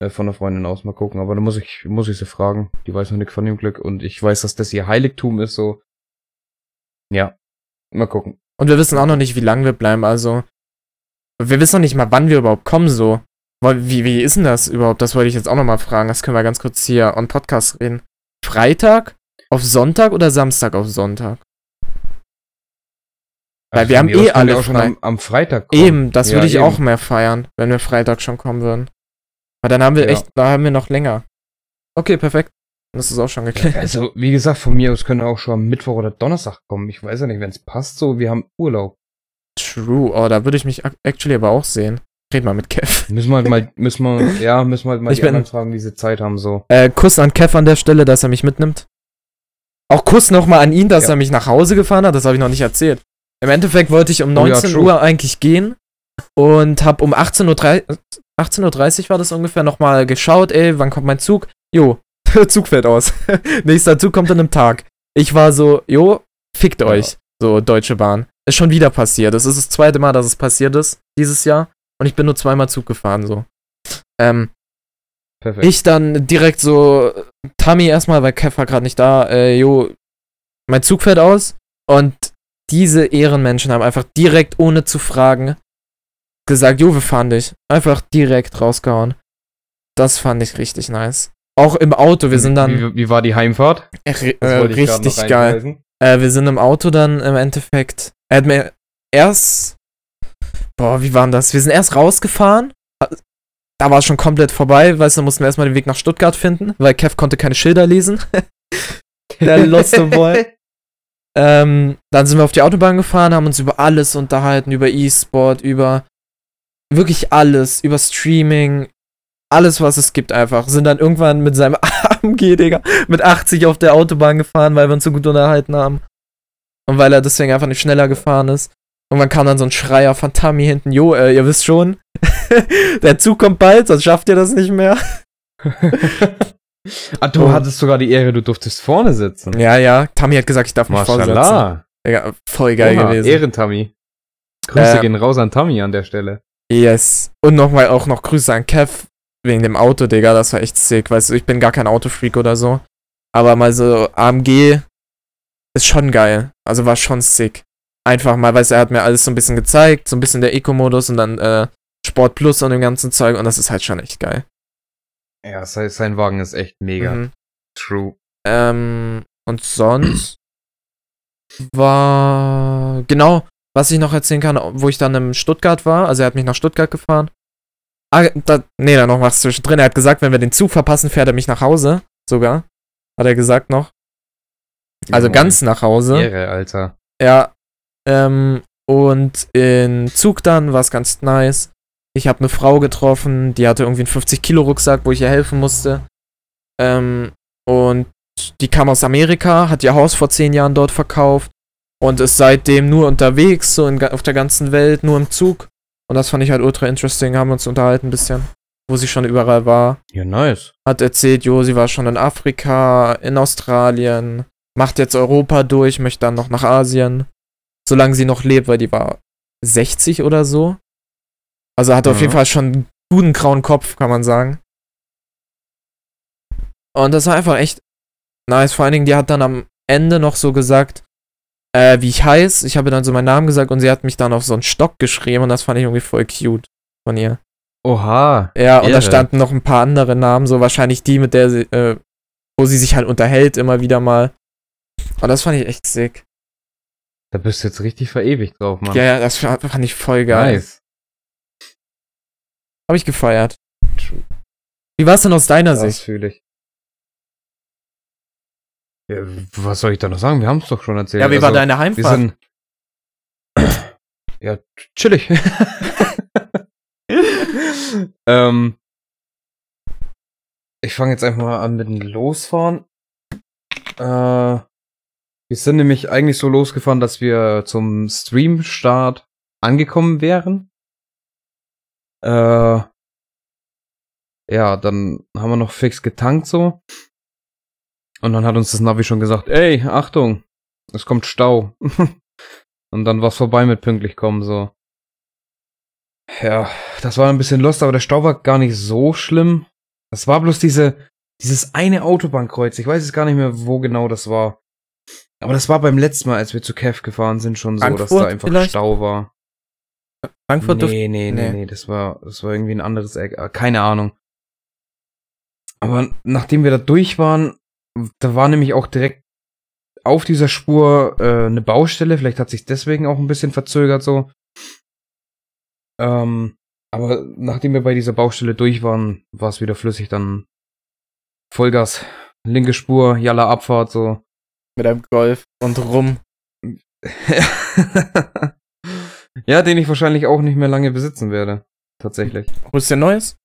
äh, von einer Freundin aus mal gucken. Aber da muss ich, muss ich sie fragen. Die weiß noch nichts von dem Glück und ich weiß, dass das ihr Heiligtum ist, so. Ja. Mal gucken. Und wir wissen auch noch nicht, wie lange wir bleiben, also. Wir wissen noch nicht mal, wann wir überhaupt kommen, so. Wie, wie ist denn das überhaupt? Das wollte ich jetzt auch noch mal fragen. Das können wir ganz kurz hier on Podcast reden. Freitag auf Sonntag oder Samstag auf Sonntag? Weil wir haben eh alle frei. am, am Freitag kommen. Eben, das Ja, würde ich eben. auch mehr feiern, wenn wir Freitag schon kommen würden. Aber dann haben wir Ja. echt, da haben wir noch länger. Okay, perfekt. Das ist auch schon geklärt. Also, wie gesagt, von mir aus können auch schon am Mittwoch oder Donnerstag kommen. Ich weiß ja nicht, wenn es passt, so, wir haben Urlaub. True. Oh, da würde ich mich ac- actually aber auch sehen. Red mal mit Kev. Müssen wir halt mal, müssen wir, ja, müssen wir halt mal Ich die bin- fragen, wie sie Zeit haben, so. Äh, Kuss an Kev an der Stelle, dass er mich mitnimmt. Auch Kuss nochmal an ihn, dass Ja. er mich nach Hause gefahren hat. Das habe ich noch nicht erzählt. Im Endeffekt wollte ich um Oh ja, 19. Uhr eigentlich gehen und habe um 18.30 Uhr, 18.30 Uhr war das ungefähr, nochmal geschaut, ey, wann kommt mein Zug? Jo, Zug fällt aus. Nächster Zug kommt an einem Tag. Ich war so, jo, fickt Ja. euch. So, Deutsche Bahn. Ist schon wieder passiert. Das ist das zweite Mal, dass es passiert ist, dieses Jahr. Und ich bin nur zweimal Zug gefahren, so. Ähm, Perfekt. ich dann direkt so, Tammy erstmal, weil Kev war gerade nicht da, äh, jo, mein Zug fährt aus. Und diese Ehrenmenschen haben einfach direkt, ohne zu fragen, gesagt, jo, wir fahren dich. Einfach direkt rausgehauen. Das fand ich richtig nice. Auch im Auto, wir sind dann Wie, wie war die Heimfahrt? äh, grad richtig geil. Äh, wir sind im Auto dann im Endeffekt. Er hat mir erst. Boah, wie war denn das? Wir sind erst rausgefahren. Da war es schon komplett vorbei, weißt du, mussten wir erstmal den Weg nach Stuttgart finden, weil Kev konnte keine Schilder lesen. Der loste Boy. Ähm, dann sind wir auf die Autobahn gefahren, haben uns über alles unterhalten, über E-Sport, über wirklich alles, über Streaming, alles, was es gibt einfach. Sind dann irgendwann mit seinem AMG, Digga, mit 80 auf der Autobahn gefahren, weil wir uns so gut unterhalten haben. Und weil er deswegen einfach nicht schneller gefahren ist. Irgendwann kam dann so ein Schreier von Tammy hinten, jo, äh, ihr wisst schon, der Zug kommt bald, sonst schafft ihr das nicht mehr. ah, du Oh. hattest sogar die Ehre, du durftest vorne sitzen. Ja, ja, Tammy hat gesagt, ich darf mich vorsetzen. Maschallah. Digga, voll geil Oha, gewesen. Ehren-Tammy. Grüße Äh, gehen raus an Tammy an der Stelle. Yes. Und nochmal auch noch Grüße an Kev wegen dem Auto, Digga. Das war echt sick. Weißt du, ich bin gar kein Autofreak oder so. Aber mal so AMG ist schon geil. Also war schon sick. Einfach mal, du, er hat mir alles so ein bisschen gezeigt. So ein bisschen der Eco-Modus und dann äh, Sport Plus und dem ganzen Zeug. Und das ist halt schon echt geil. Ja, sein, Wagen ist echt mega. Mhm. True. Ähm, und sonst war genau, was ich noch erzählen kann, wo ich dann in Stuttgart war. Also er hat mich nach Stuttgart gefahren. Ah, da, nee, da noch was zwischendrin. Er hat gesagt, wenn wir den Zug verpassen, fährt er mich nach Hause. Sogar. Hat er gesagt noch. Also Junge, ganz nach Hause. Ehre, Alter. Ja. Ähm, und in Zug dann war es ganz nice. Ich habe eine Frau getroffen, die hatte irgendwie einen 50-Kilo-Rucksack, wo ich ihr helfen musste. Ähm, und die kam aus Amerika, hat ihr Haus vor zehn Jahren dort verkauft und ist seitdem nur unterwegs, so in, auf der ganzen Welt, nur im Zug. Und das fand ich halt ultra interesting, haben uns unterhalten ein bisschen, wo sie schon überall war Ja, nice. hat erzählt, jo, sie war schon in Afrika, in Australien, macht jetzt Europa durch, möchte dann noch nach Asien, solange sie noch lebt, weil die war 60 oder so. Also hatte auf Mhm. jeden Fall schon einen guten grauen Kopf, kann man sagen. Und das war einfach echt nice. Vor allen Dingen, die hat dann am Ende noch so gesagt, äh, wie ich heiß. Ich habe dann so meinen Namen gesagt und sie hat mich dann auf so einen Stock geschrieben und das fand ich irgendwie voll cute von ihr. Oha. Ja, und da standen noch ein paar andere Namen, so wahrscheinlich die, mit der sie, äh, wo sie sich halt unterhält, immer wieder mal. Und das fand ich echt sick. Da bist du jetzt richtig verewigt drauf, Mann. Ja, ja, das fand ich voll geil. Nice. Hab ich gefeiert. Wie war es denn aus deiner Das Sicht? fühle ich. Ja, was soll ich da noch sagen? Wir haben es doch schon erzählt. Ja, wie war Also, deine Wir Heimfahrt? sind. ja, chillig. ähm, ich fange jetzt einfach mal an mit dem Losfahren. Äh, wir sind nämlich eigentlich so losgefahren, dass wir zum Streamstart angekommen wären. Äh, ja, dann haben wir noch fix getankt so. Und dann hat uns das Navi schon gesagt, ey, Achtung, es kommt Stau. Und dann war's vorbei mit pünktlich kommen, so. Ja, das war ein bisschen lost, aber der Stau war gar nicht so schlimm. Das war bloß diese, dieses eine Autobahnkreuz. Ich weiß jetzt gar nicht mehr, wo genau das war. Aber das war beim letzten Mal, als wir zu Kev gefahren sind, schon so, dass Frankfurt da einfach vielleicht? Stau war. Frankfurt Nee, nee, nee, nee. nee, das war, das war irgendwie ein anderes Eck. äh, Keine Ahnung. Aber nachdem wir da durch waren, da war nämlich auch direkt auf dieser Spur äh, eine Baustelle. Vielleicht hat sich deswegen auch ein bisschen verzögert so. Ähm, aber nachdem wir bei dieser Baustelle durch waren, war es wieder flüssig, dann Vollgas linke Spur, Jalla Abfahrt, so. Mit einem Golf und rum. ja, den ich wahrscheinlich auch nicht mehr lange besitzen werde. Tatsächlich. Holst du dir neues?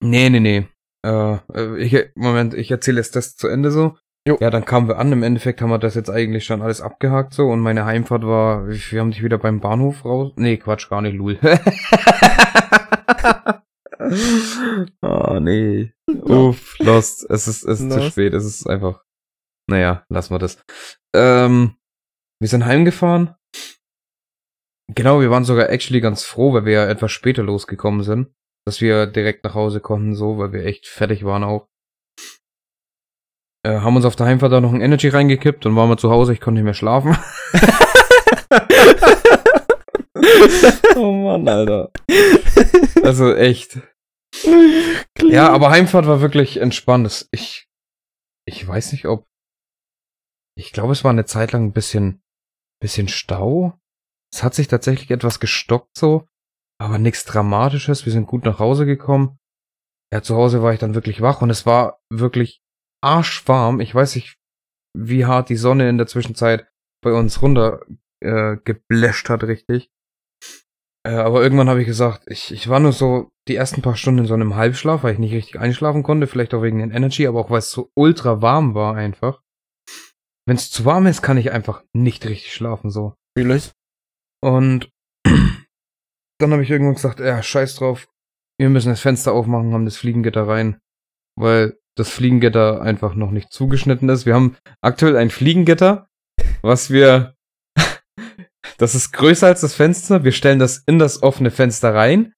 Nee, nee, nee. Äh, äh, ich, Moment, ich erzähle jetzt das zu Ende so. Jo. Ja, dann kamen wir an. Im Endeffekt haben wir das jetzt eigentlich schon alles abgehakt so. Und meine Heimfahrt war, wir haben dich wieder beim Bahnhof raus. Nee, Quatsch, gar nicht, Lul. oh, nee. Uff, lost. Es ist, es ist zu Lost. spät. Es ist einfach. Naja, lassen wir das. Ähm, wir sind heimgefahren. Genau, wir waren sogar actually ganz froh, weil wir ja etwas später losgekommen sind, dass wir direkt nach Hause konnten, so, weil wir echt fertig waren auch. Äh, haben uns auf der Heimfahrt da noch ein Energy reingekippt, dann waren wir zu Hause, ich konnte nicht mehr schlafen. oh Mann, Alter. Also echt. Ja, aber Heimfahrt war wirklich entspannt. Ich, ich weiß nicht, ob. Ich glaube, es war eine Zeit lang ein bisschen, bisschen Stau. Es hat sich tatsächlich etwas gestockt so, aber nichts Dramatisches. Wir sind gut nach Hause gekommen. Ja, zu Hause war ich dann wirklich wach und es war wirklich arschwarm. Ich weiß nicht, wie hart die Sonne in der Zwischenzeit bei uns runter äh, gebläscht hat, richtig. Äh, aber irgendwann habe ich gesagt, ich, ich war nur so die ersten paar Stunden in so einem Halbschlaf, weil ich nicht richtig einschlafen konnte, vielleicht auch wegen den Energy, aber auch weil es so ultra warm war einfach. Wenn es zu warm ist, kann ich einfach nicht richtig schlafen so. Ich. Und dann habe ich irgendwann gesagt, ja, scheiß drauf. Wir müssen das Fenster aufmachen, haben das Fliegengitter rein, weil das Fliegengitter einfach noch nicht zugeschnitten ist. Wir haben aktuell ein Fliegengitter, was wir, das ist größer als das Fenster. Wir stellen das in das offene Fenster rein,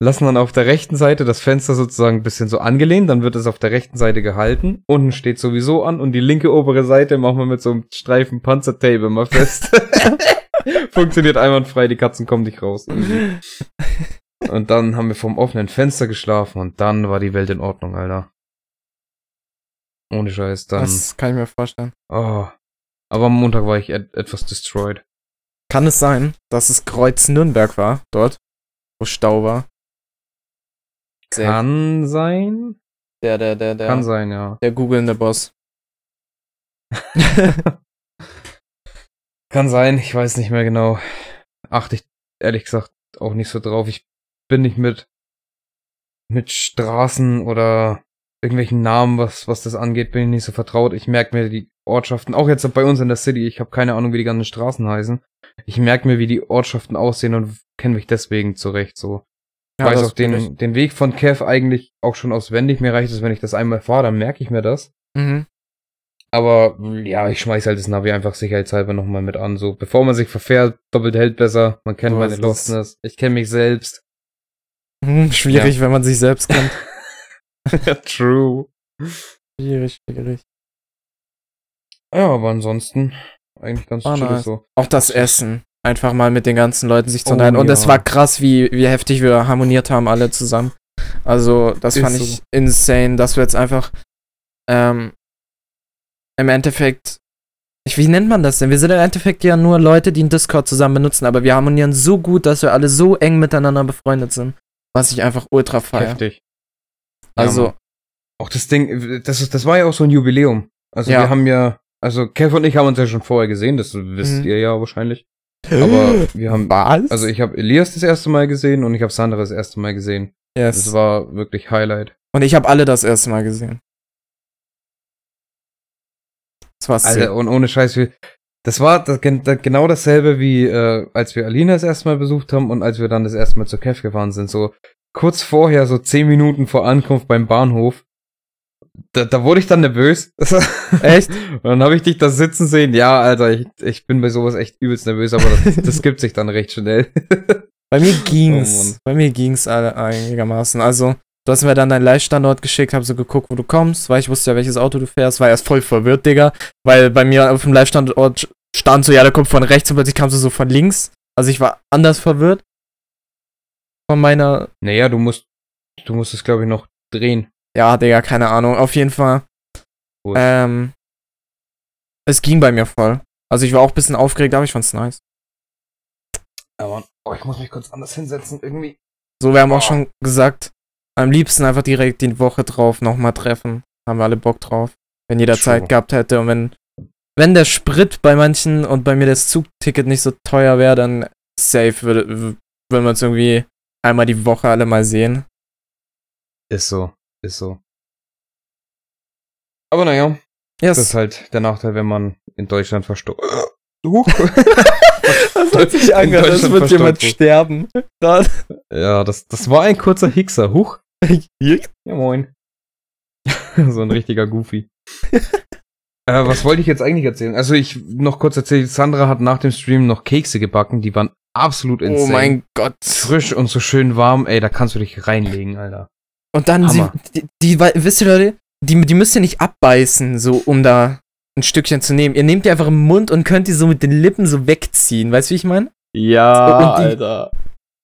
lassen dann auf der rechten Seite das Fenster sozusagen ein bisschen so angelehnt, dann wird es auf der rechten Seite gehalten. Unten steht sowieso an und die linke obere Seite machen wir mit so einem Streifen Panzertape immer fest. Funktioniert einwandfrei, die Katzen kommen nicht raus. irgendwie. Und dann haben wir vom offenen Fenster geschlafen und dann war die Welt in Ordnung, Alter. Ohne Scheiß, dann. Das kann ich mir vorstellen. Oh. Aber am Montag war ich et etwas destroyed. Kann es sein, dass es Kreuz Nürnberg war, dort, wo Stau war? Kann sein. Der, der, der, der, Kann sein, ja. der googelnde Boss. Kann sein, ich weiß nicht mehr genau. Achte ich ehrlich gesagt auch nicht so drauf. Ich bin nicht mit, mit Straßen oder irgendwelchen Namen, was, was das angeht, bin ich nicht so vertraut. Ich merke mir die Ortschaften, auch jetzt bei uns in der City, ich habe keine Ahnung, wie die ganzen Straßen heißen. Ich merke mir, wie die Ortschaften aussehen und kenne mich deswegen zurecht so. Ich Ja, weiß auch den, den Weg von Kev eigentlich auch schon auswendig. Mir reicht es, wenn ich das einmal fahre, dann merke ich mir das. Mhm. Aber ja, ich schmeiß halt das Navi einfach sicherheitshalber nochmal mit an. So, bevor man sich verfährt, doppelt hält besser. Man kennt So meine. Lostness. Ich kenne mich selbst. Hm, schwierig, wenn man sich selbst kennt. True. schwierig, schwierig. Ja, aber ansonsten eigentlich ganz chillig nice. so. Auch das Essen. Einfach mal mit den ganzen Leuten sich zu Oh, unterhalten. Und es ja. war krass, wie, wie heftig wir harmoniert haben, alle zusammen. Also, das Ist fand so. ich insane, dass wir jetzt einfach ähm, im Endeffekt. Ich, wie nennt man das denn? Wir sind im Endeffekt ja nur Leute, die einen Discord zusammen benutzen, aber wir harmonieren so gut, dass wir alle so eng miteinander befreundet sind. Was ich einfach ultra feier. Heftig. Also, Mann. Auch das Ding, das, das war ja auch so ein Jubiläum. Also Ja. wir haben ja, also Kev und ich haben uns ja schon vorher gesehen, das wisst Mhm. ihr ja wahrscheinlich. Aber wir haben, was? also ich habe Elias das erste Mal gesehen und ich habe Sandra das erste Mal gesehen. yes. Das war wirklich Highlight. Und ich habe alle das erste Mal gesehen. Das war Alter, und ohne Scheiß, wir, das war das, gen- da- genau dasselbe wie äh, als wir Alina das erste Mal besucht haben und als wir dann das erste Mal zur Kev gefahren sind. So kurz vorher, so zehn Minuten vor Ankunft beim Bahnhof, da, da wurde ich dann nervös. Echt? Und dann habe ich dich da sitzen sehen. Ja, Alter, ich, ich bin bei sowas echt übelst nervös, aber das, das gibt sich dann recht schnell. Bei mir Oh, ging's. Mann. Bei mir ging's alle einigermaßen. Also, du hast mir dann deinen Live-Standort geschickt, hab so geguckt, wo du kommst, weil ich wusste ja, welches Auto du fährst. War erst voll verwirrt, Digga. Weil bei mir auf dem Live-Standort stand so, ja, der kommt von rechts und plötzlich kamst du so von links. Also ich war anders verwirrt. Von meiner. naja, du musst, du musst es, glaube ich, noch drehen. Ja, Digga, keine Ahnung. Auf jeden Fall. Gut. Ähm. Es ging bei mir voll. Also ich war auch ein bisschen aufgeregt, aber ich fand's nice. Aber, oh, ich muss mich kurz anders hinsetzen, irgendwie. So, wir haben Oh. auch schon gesagt, am liebsten einfach direkt die Woche drauf nochmal treffen. haben wir alle Bock drauf. Wenn jeder True. Zeit gehabt hätte und wenn, wenn der Sprit bei manchen und bei mir das Zugticket nicht so teuer wäre, dann safe würde, würden wir uns irgendwie einmal die Woche alle mal sehen. Ist so, ist so. Aber naja, Yes. das ist halt der Nachteil, wenn man in Deutschland verstorben. Huch. das hat sich In angehört, als Deutschland würde jemand sterben. Ja, das, das war ein kurzer Hickser. Huch. Ja, moin. so ein richtiger Goofy. äh, was wollte ich jetzt eigentlich erzählen? Also ich noch kurz erzählen, Sandra hat nach dem Stream noch Kekse gebacken, die waren absolut insane. Oh mein Gott. Frisch und so schön warm, ey, da kannst du dich reinlegen, Alter. Und dann, sie, die, die, wisst ihr Leute, die, die müsst ihr nicht abbeißen, so um da ein Stückchen zu nehmen. Ihr nehmt die einfach im Mund und könnt die so mit den Lippen so wegziehen. Weißt du, wie ich meine? Ja, Und die-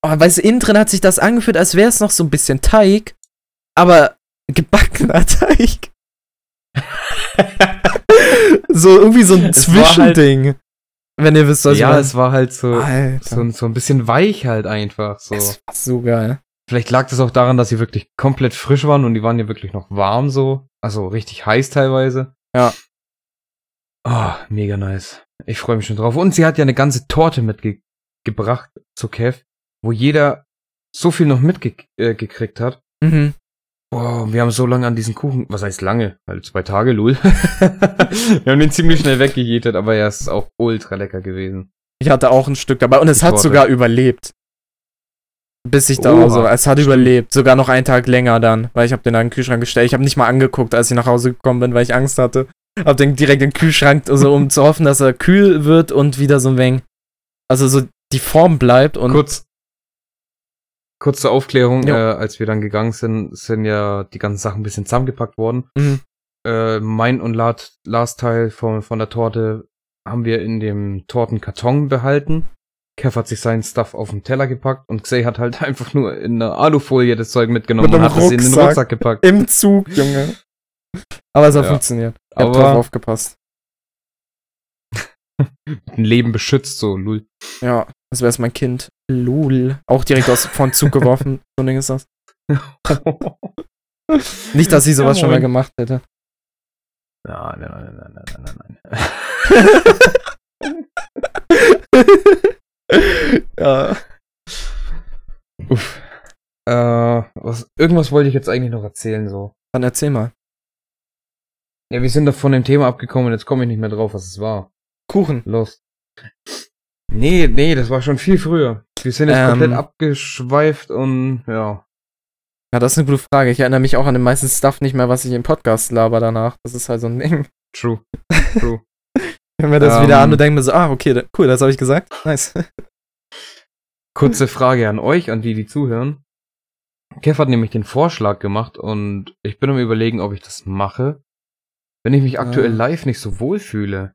Oh, weißt du, innen drin hat sich das angefühlt, als wäre es noch so ein bisschen Teig, aber gebackener Teig. so irgendwie so ein Es halt- Zwischending. wenn ihr wisst, was ja, ich es war halt so, so, ein- so ein bisschen weich halt einfach. So. Das war so geil. Vielleicht lag das auch daran, dass sie wirklich komplett frisch waren und die waren ja wirklich noch warm so. Also richtig heiß teilweise. Ja. Ah, mega nice. Ich freue mich schon drauf. Und sie hat ja eine ganze Torte mitgebracht zu Kev, wo jeder so viel noch mitgekriegt äh, hat. Mhm. Boah, wir haben so lange an diesen Kuchen, was heißt lange? Halt zwei Tage, lul. wir haben den ziemlich schnell weggejätet, aber er ist auch ultra lecker gewesen. Ich hatte auch ein Stück dabei und es hat sogar überlebt. Bis ich da Oha, war. Es hat überlebt. Sogar noch einen Tag länger dann, weil ich habe den da in den Kühlschrank gestellt. Ich habe nicht mal angeguckt, als ich nach Hause gekommen bin, weil ich Angst hatte. Hab den direkt in den Kühlschrank, also um zu hoffen, dass er kühl wird und wieder so ein wenig, also so die Form bleibt und Kurz, kurz zur Aufklärung, äh, als wir dann gegangen sind, sind ja die ganzen Sachen ein bisschen zusammengepackt worden. Mhm. Äh, mein und Lars Teil von, von der Torte haben wir in dem Tortenkarton behalten. Kev hat sich seinen Stuff auf den Teller gepackt und Xay hat halt einfach nur in einer Alufolie das Zeug mitgenommen Mit und hat es in den Rucksack. Rucksack gepackt. im Zug, Junge. Aber es hat Ja. funktioniert. Ich hab Aber- drauf aufgepasst. Ein Leben beschützt, so, lul. Ja, das wäre mein Kind. Lul. Auch direkt aus von Zug geworfen. So ein Ding ist das. Nicht, dass ich sowas Ja, schon mal gemacht hätte. Nein, nein, nein, nein, nein, nein, nein. ja. Uff. Äh, was, irgendwas wollte ich jetzt eigentlich noch erzählen, so. Dann erzähl mal. Ja, wir sind da von dem Thema abgekommen und jetzt komme ich nicht mehr drauf, was es war. Kuchen. Los. Nee, nee, das war schon viel früher. Wir sind jetzt Ähm. komplett abgeschweift und ja. Ja, das ist eine gute Frage. Ich erinnere mich auch an den meisten Stuff nicht mehr, was ich im Podcast laber danach. Das ist halt so ein Ding. True. True. Ich höre mir das Ähm. wieder an und denke mir so, ah, okay, da- cool, das habe ich gesagt. Nice. Kurze Frage an euch, an die, die zuhören. Kev hat nämlich den Vorschlag gemacht und ich bin am überlegen, ob ich das mache. Wenn ich mich aktuell Ah. live nicht so wohl fühle,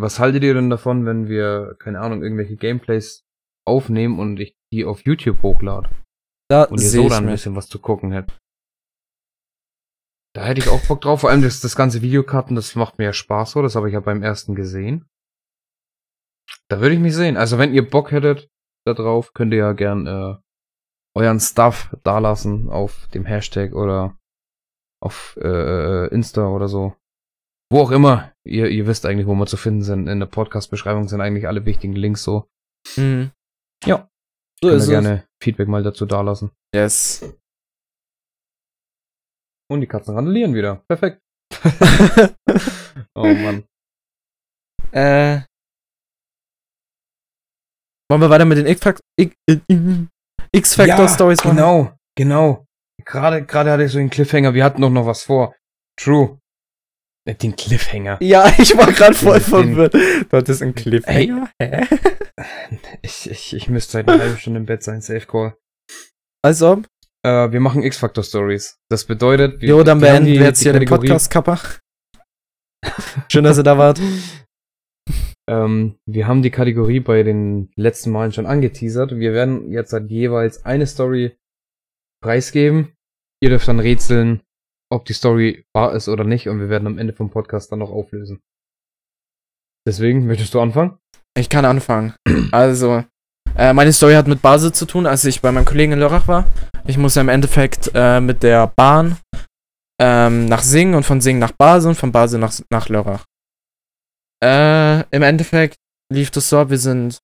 was haltet ihr denn davon, wenn wir, keine Ahnung, irgendwelche Gameplays aufnehmen und ich die auf YouTube hochlade Da und ihr so dann ein bisschen was zu gucken hättet? Da hätte ich auch Bock drauf, vor allem das, das ganze Videokarten, das macht mir ja Spaß so, das habe ich ja beim ersten gesehen. Da würde ich mich sehen. Also wenn ihr Bock hättet da drauf, könnt ihr ja gern äh, euren Stuff dalassen auf dem Hashtag oder auf äh, Insta oder so. Wo auch immer. Ihr, ihr wisst eigentlich, wo wir zu finden sind. In der Podcast-Beschreibung sind eigentlich alle wichtigen Links so. Mhm. Ja. So Könnt ist gerne Feedback mal dazu dalassen. Yes. Und die Katzen randalieren wieder. Perfekt. oh Mann. äh. Wollen wir weiter mit den X-Factor X-Factor Ja, Stories machen? Genau, genau. Gerade, gerade hatte ich so einen Cliffhanger. Wir hatten doch noch was vor. True. Äh, Den Cliffhanger. Ja, ich war gerade voll Den- verwirrt. Du hattest einen Cliffhanger? Hä? Ich, ich, ich müsste seit einer halben Stunde im Bett sein. Safe Call. Also, Äh, wir machen X-Factor Stories. Das bedeutet, wir, jo, dann beenden die- wir jetzt hier den Kategorie- Podcast, Kappa. Schön, dass ihr da wart. Ähm, wir haben die Kategorie bei den letzten Malen schon angeteasert. Wir werden jetzt halt jeweils eine Story preisgeben. Ihr dürft dann rätseln, ob die Story wahr ist oder nicht. Und wir werden am Ende vom Podcast dann noch auflösen. Deswegen, möchtest du anfangen? Ich kann anfangen. Also, äh, meine Story hat mit Basel zu tun, als ich bei meinem Kollegen in Lörrach war. Ich musste im Endeffekt äh, mit der Bahn ähm, nach Sing und von Sing nach Basel und von Basel nach, nach Lörrach. Äh, im Endeffekt lief das so, wir sind,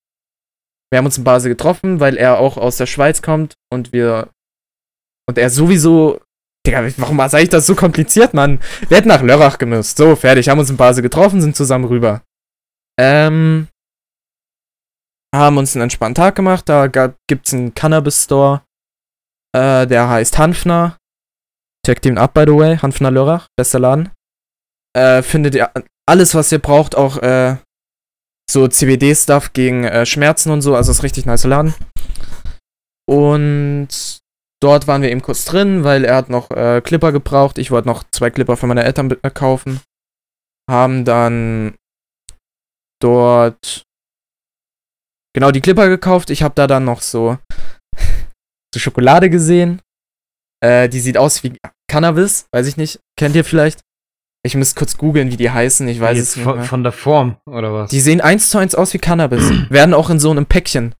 wir haben uns in Basel getroffen, weil er auch aus der Schweiz kommt und wir, und er sowieso, Digga, warum sage ich das so kompliziert, Mann? Wir hätten nach Lörrach gemüsst. So, fertig, haben uns in Basel getroffen, sind zusammen rüber. Ähm, haben uns einen entspannten Tag gemacht, da gab, gibt's einen Cannabis-Store, äh, der heißt Hanfner. Checkt ihn ab, by the way, Hanfner Lörrach, bester Laden. Äh, findet ihr alles, was ihr braucht, auch äh, so CBD-Stuff gegen äh, Schmerzen und so, also ist richtig nice Laden. Und dort waren wir eben kurz drin, weil er hat noch äh, Clipper gebraucht. Ich wollte noch zwei Clipper für meine Eltern äh, kaufen. Haben dann dort genau die Clipper gekauft. Ich habe da dann noch so, so Schokolade gesehen. Äh, die sieht aus wie Cannabis, weiß ich nicht. Kennt ihr vielleicht? Ich muss kurz googeln, wie die heißen. Ich weiß Jetzt es nicht. von, Mehr. von der Form, oder was? Die sehen eins zu eins aus wie Cannabis. Werden auch in so einem Päckchen.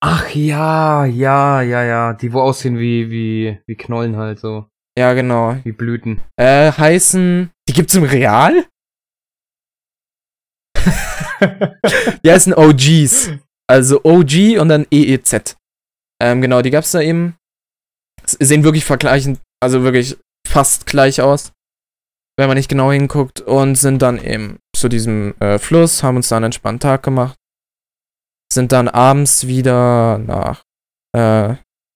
Ach ja, ja, ja, ja. Die, wo aussehen wie, wie, wie Knollen halt so. Ja, genau. Wie Blüten. Äh, heißen. Die gibt's im Real? die heißen OGs. Also OG und dann EEZ. Ähm, genau, die gab's da eben. S- Sehen wirklich vergleichend, also wirklich fast gleich aus. Wenn man nicht genau hinguckt. Und sind dann eben zu diesem äh, Fluss, haben uns da einen entspannten Tag gemacht. Sind dann abends wieder nach äh,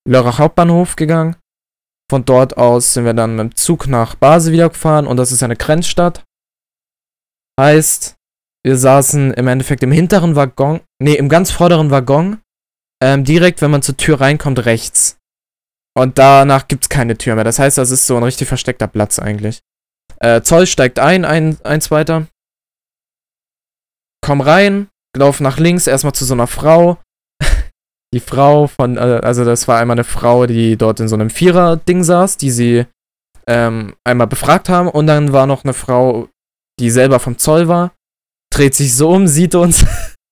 Lörrach Hauptbahnhof gegangen. Von dort aus sind wir dann mit dem Zug nach Basel wieder gefahren und das ist eine Grenzstadt. Heißt, wir saßen im Endeffekt im hinteren Waggon, nee, im ganz vorderen Waggon, ähm, direkt, wenn man zur Tür reinkommt, rechts. Und danach gibt's keine Tür mehr. Das heißt, das ist so ein richtig versteckter Platz eigentlich. Äh, Zoll steigt ein, ein, eins weiter. Komm rein, lauf nach links, erstmal zu so einer Frau. Die Frau von, äh, also das war einmal eine Frau, die dort in so einem Vierer-Ding saß, die sie ähm, einmal befragt haben. Und dann war noch eine Frau, die selber vom Zoll war, dreht sich so um, sieht uns.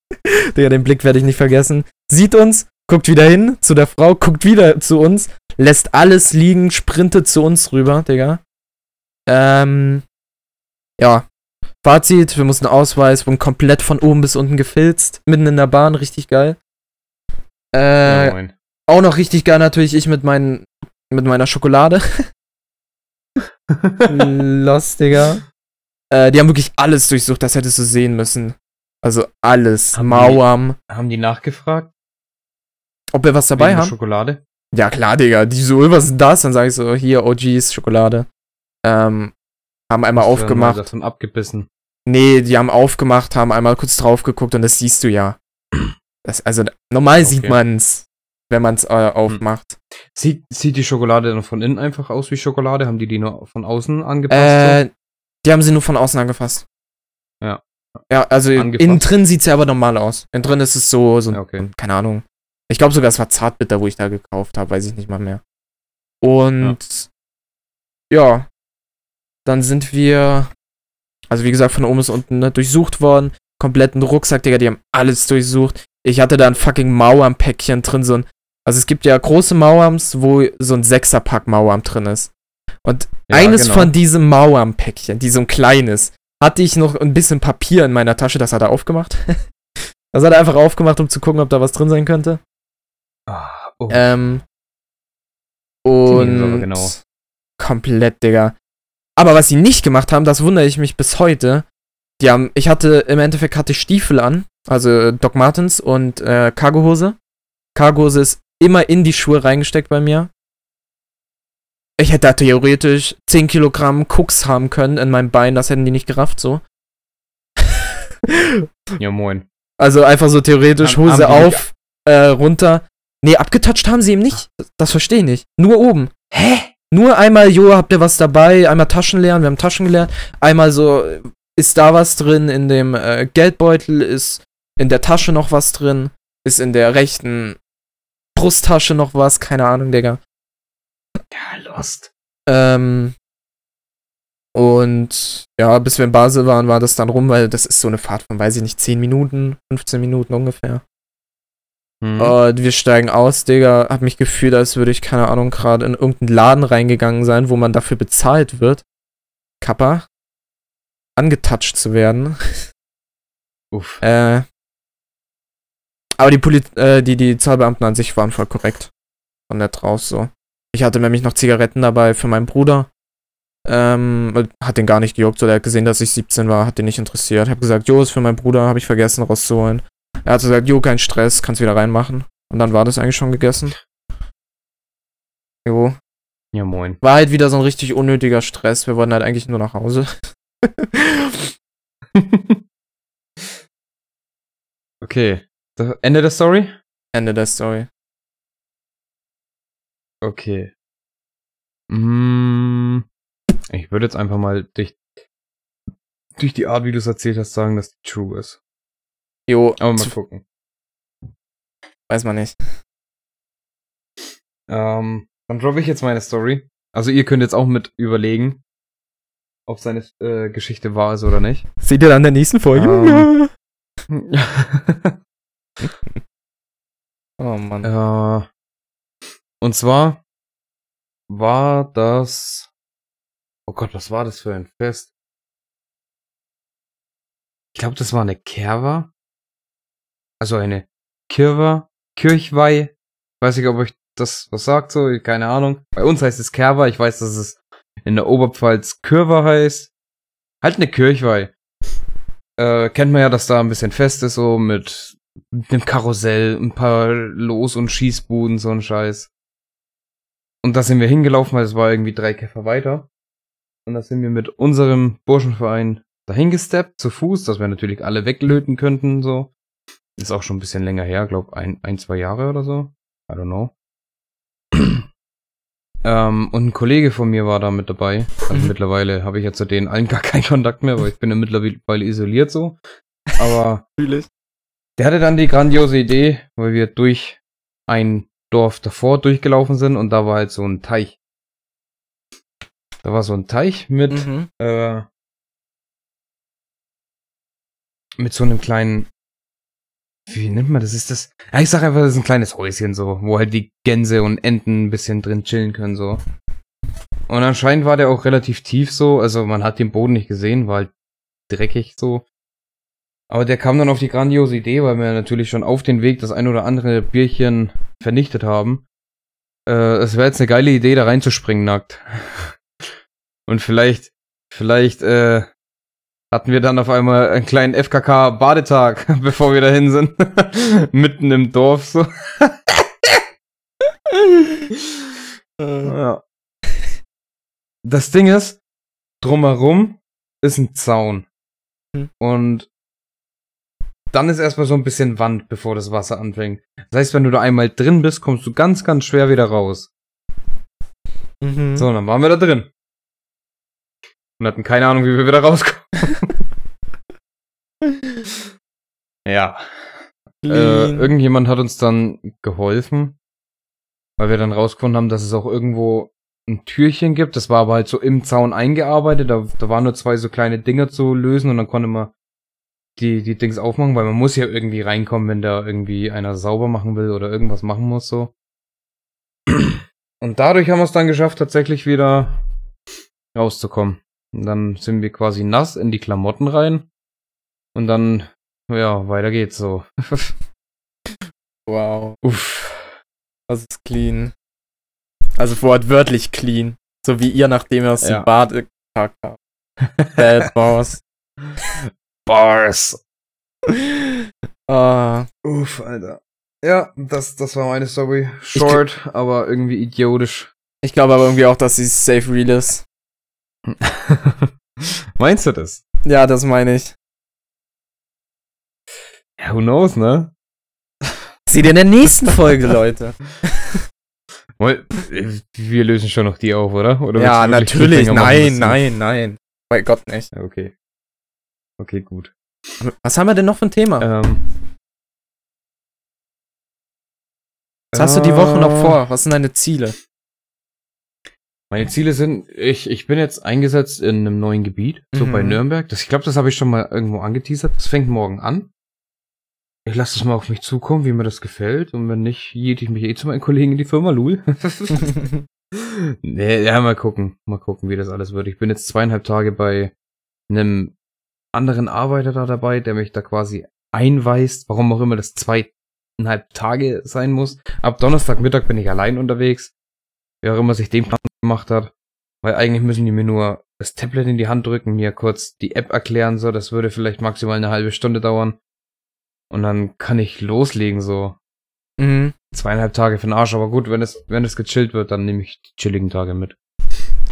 Digga, den Blick werde ich nicht vergessen. Sieht uns, guckt wieder hin zu der Frau, guckt wieder zu uns, lässt alles liegen, sprintet zu uns rüber, Digga. Ähm, ja. Fazit, wir mussten Ausweis, wurden komplett von oben bis unten gefilzt, mitten in der Bahn, richtig geil. Äh, moin. auch noch richtig geil natürlich ich mit meinen mit meiner Schokolade. Lost, Digga. Äh, die haben wirklich alles durchsucht, das hättest du sehen müssen. Also alles. Haben die- Mauern. Haben die nachgefragt? Ob wir was dabei Wegen haben? Schokolade? Ja, klar, Digga. Die so, was ist denn das? Dann sage ich so, hier, OGs, Schokolade. Ähm, haben einmal Hast du aufgemacht. Davon abgebissen. Nee, die haben aufgemacht, haben einmal kurz drauf geguckt und das siehst du ja. Das, also, normal Okay. sieht man's, wenn man's äh, aufmacht. Sieht, sieht die Schokolade dann von innen einfach aus wie Schokolade? Haben die die nur von außen angepasst? Äh, die haben sie nur von außen angefasst. Ja. Ja, also Angefasst. innen drin sieht's ja aber normal aus. Innen drin ist es so, so Ja, okay. keine Ahnung. Ich glaube sogar, es war Zartbitter, wo ich da gekauft habe, weiß ich nicht mal mehr. Und ja. dann sind wir, also wie gesagt, von oben bis unten ne, durchsucht worden. Kompletten Rucksack, Digga, die haben alles durchsucht. Ich hatte da ein fucking Mauern-Päckchen drin, so ein, also es gibt ja große Mauerms, wo so ein Sechserpack Mauern drin ist. Und Ja, eines genau. von diesem Mauern-Päckchen, die so ein kleines, hatte ich noch ein bisschen Papier in meiner Tasche, das hat er aufgemacht. das hat er einfach aufgemacht, um zu gucken, ob da was drin sein könnte. Ah, oh. Ähm, und genau. komplett, Digga. Aber was sie nicht gemacht haben, das wundere ich mich bis heute. Die haben, ich hatte, im Endeffekt hatte ich Stiefel an, also Doc Martens und äh, Cargohose. Cargohose ist immer in die Schuhe reingesteckt bei mir. Ich hätte da theoretisch 10 Kilogramm Koks haben können in meinem Bein, das hätten die nicht gerafft, so. ja, moin. Also einfach so theoretisch Haben- Hose haben auf, äh, runter. Nee, abgetoucht haben sie ihm nicht. Das, das verstehe ich nicht. Nur oben. Hä? Nur einmal, jo, habt ihr was dabei? Einmal Taschen leeren, wir haben Taschen geleert. Einmal so, ist da was drin? In dem äh, Geldbeutel ist in der Tasche noch was drin? Ist in der rechten Brusttasche noch was? Keine Ahnung, Digga. Ja, lost. Ähm, und ja, bis wir in Basel waren, war das dann rum, weil das ist so eine Fahrt von, weiß ich nicht, 10 Minuten, 15 Minuten ungefähr. Hm. Und wir steigen aus, Digga. Hab mich gefühlt, als würde ich, keine Ahnung, gerade in irgendeinen Laden reingegangen sein, wo man dafür bezahlt wird. Kappa angetatscht zu werden. Uff. Äh, aber die, Poli äh, die, die Zollbeamten an sich waren voll korrekt. Von nett raus so. Ich hatte nämlich noch Zigaretten dabei für meinen Bruder. Ähm, hat den gar nicht gejuckt, so der hat gesehen, dass ich 17 war, hat den nicht interessiert. Hab gesagt, jo, ist für meinen Bruder, habe ich vergessen rauszuholen. Er hat gesagt, jo, kein Stress, kannst wieder reinmachen. Und dann war das eigentlich schon gegessen. Jo. Ja, moin. War halt wieder so ein richtig unnötiger Stress. Wir wollten halt eigentlich nur nach Hause. okay. Ende der Story? Ende der Story. Okay. Mm, ich würde jetzt einfach mal durch, durch die Art, wie du es erzählt hast, sagen, dass die true ist. Jo, Aber mal gucken. weiß man nicht. Ähm, dann droppe ich jetzt meine Story. Also ihr könnt jetzt auch mit überlegen, ob seine äh, Geschichte wahr ist oder nicht. Seht ihr dann in der nächsten Folge? Ähm. Oh Mann. äh, und zwar war das. Oh Gott, was war das für ein Fest? Ich glaube, das war eine Kerwa. Also eine Kirwa, Kirchweih. Weiß nicht, ob euch das was sagt, so, keine Ahnung. Bei uns heißt es Kerwa, ich weiß, dass es in der Oberpfalz Kirwa heißt. Halt eine Kirchweih. Äh, kennt man ja, dass da ein bisschen Fest ist, so mit einem Karussell, ein paar Los- und Schießbuden, so ein Scheiß. Und da sind wir hingelaufen, weil es war irgendwie drei Käfer weiter. Und da sind wir mit unserem Burschenverein dahin gesteppt, zu Fuß, dass wir natürlich alle weglöten könnten, so. Ist auch schon ein bisschen länger her, glaub ein, ein, zwei Jahre oder so. I don't know. ähm, und ein Kollege von mir war da mit dabei. Also Mhm. mittlerweile habe ich ja zu denen allen gar keinen Kontakt mehr, weil ich bin ja mittlerweile isoliert so. Aber der hatte dann die grandiose Idee, weil wir durch ein Dorf davor durchgelaufen sind und da war halt so ein Teich. Da war so ein Teich mit, Mhm. äh, mit so einem kleinen, wie nennt man das? Ist das? Ja, ich sag einfach, das ist ein kleines Häuschen so, wo halt die Gänse und Enten ein bisschen drin chillen können so. Und anscheinend war der auch relativ tief so, also man hat den Boden nicht gesehen, war halt dreckig so. Aber der kam dann auf die grandiose Idee, weil wir natürlich schon auf den Weg das ein oder andere Bierchen vernichtet haben. Äh, es wäre jetzt eine geile Idee, da reinzuspringen nackt. Und vielleicht, vielleicht, äh, hatten wir dann auf einmal einen kleinen FKK-Badetag, bevor wir dahin sind. Mitten im Dorf so. Äh, Ja. Das Ding ist, drumherum ist ein Zaun. Hm. Und dann ist erstmal so ein bisschen Wand, bevor das Wasser anfängt. Das heißt, wenn du da einmal drin bist, kommst du ganz, ganz schwer wieder raus. mhm. So, dann waren wir da drin. Und hatten keine Ahnung, wie wir wieder rauskommen. ja. Äh, irgendjemand hat uns dann geholfen, weil wir dann rausgefunden haben, dass es auch irgendwo ein Türchen gibt. Das war aber halt so im Zaun eingearbeitet. Da, da waren nur zwei so kleine Dinger zu lösen und dann konnte man die, die Dings aufmachen, weil man muss ja irgendwie reinkommen, wenn da irgendwie einer sauber machen will oder irgendwas machen muss so. Und dadurch haben wir es dann geschafft, tatsächlich wieder rauszukommen. Und dann sind wir quasi nass in die Klamotten rein. Und dann, ja, weiter geht's so. wow. Uff. Das ist clean. Also wortwörtlich clean. So wie ihr, nachdem ihr aus Ja. dem Bad gepackt habt. Bad Boss. Bars. Ah, Uff, Alter. Ja, das, das war meine Story. Short, aber irgendwie idiotisch. ich glaube aber irgendwie auch, dass sie safe real ist. Meinst du das? Ja, das meine ich. Ja, who knows, ne? Seht ihr in der nächsten Folge, Leute. Woll- Wir lösen schon noch die auf, oder? oder ja, natürlich. Nein, nein, nein. Bei Gott nicht. Okay. Okay, gut. Was haben wir denn noch für ein Thema? Ähm, Was hast du die Woche noch vor? Was sind deine Ziele? Meine Ziele sind, ich, ich bin jetzt eingesetzt in einem neuen Gebiet, so Mhm. bei Nürnberg. Das, ich glaube, das habe ich schon mal irgendwo angeteasert. Das fängt morgen an. Ich lasse es mal auf mich zukommen, wie mir das gefällt. Und wenn nicht, jiete ich mich eh zu meinen Kollegen in die Firma, Lul. nee, ja, mal gucken. Mal gucken, wie das alles wird. Ich bin jetzt zweieinhalb Tage bei einem anderen Arbeiter da dabei, der mich da quasi einweist, warum auch immer das zweieinhalb Tage sein muss. Ab Donnerstagmittag bin ich allein unterwegs. Wer auch immer sich den Plan gemacht hat. Weil eigentlich müssen die mir nur das Tablet in die Hand drücken, mir kurz die App erklären, so. Das würde vielleicht maximal eine halbe Stunde dauern. Und dann kann ich loslegen, so. Mhm. Zweieinhalb Tage für den Arsch, aber gut, wenn es, wenn es gechillt wird, dann nehme ich die chilligen Tage mit.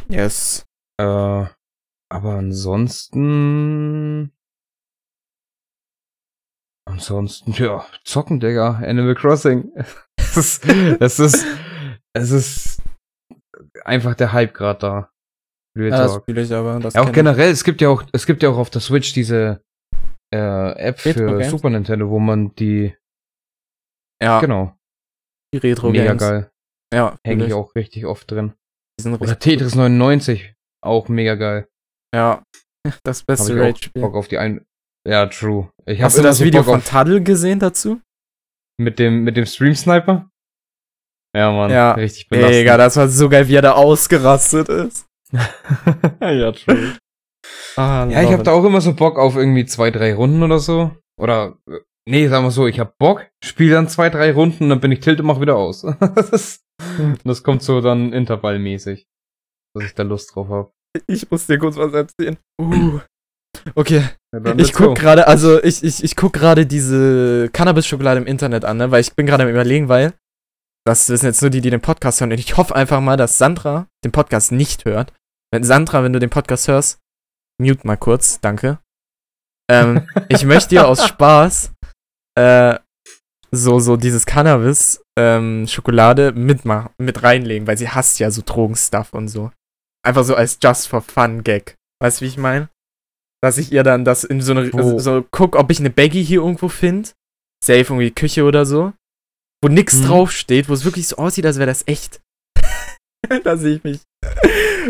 Yes. Äh, aber ansonsten. Ansonsten, ja, zocken, Digga. Animal Crossing. es ist, es ist, es ist einfach der Hype gerade da. Real Ja, das Talk. spiele ich aber. Das Ja, auch kenn ich. generell, es gibt ja auch, es gibt ja auch auf der Switch diese äh, App Retro für Games? Super Nintendo, wo man die, Ja, genau, die retro mega Games. geil. Ja, Hänge ich auch richtig oft drin. Oder Tetris 99, auch mega geil. Ja. Das beste ich auch Rage-Spiel. Bock auf die ein. Ja, true. Ich Hast du das so Video Bock von Taddle gesehen dazu? mit dem mit dem Stream Sniper? Ja, Mann, Ja. richtig belastend. Digga, das war so geil, wie er da ausgerastet ist. ja, true. Ah, Ja, ich habe da auch immer so Bock auf irgendwie zwei, drei Runden oder so. Oder äh, nee, sagen wir so, ich hab Bock, spiele dann zwei, drei Runden, dann bin ich tilt und mach wieder aus. das, ist, das kommt so dann intervallmäßig, dass ich da Lust drauf hab. Ich muss dir kurz was erzählen. Uh. Okay, Ja, ich guck gerade, also ich, ich, ich guck gerade diese Cannabis-Schokolade im Internet an, ne? Weil ich bin gerade am überlegen, weil das wissen jetzt nur die, die den Podcast hören. Und ich hoffe einfach mal, dass Sandra den Podcast nicht hört. Wenn Sandra, wenn du den Podcast hörst, mute mal kurz, danke. Ähm, ich möchte dir aus Spaß äh, so, so dieses Cannabis ähm, mit, mit reinlegen, weil sie hasst ja so Drogenstuff und so. Einfach so als Just for Fun Gag. Weißt du, wie ich meine? Dass ich ihr dann das in so eine, Wo- so guck, ob ich eine Baggy hier irgendwo finde. Safe irgendwie Küche oder so. Wo nix Mhm. draufsteht, wo es wirklich so aussieht, als wäre das echt. da sehe ich mich.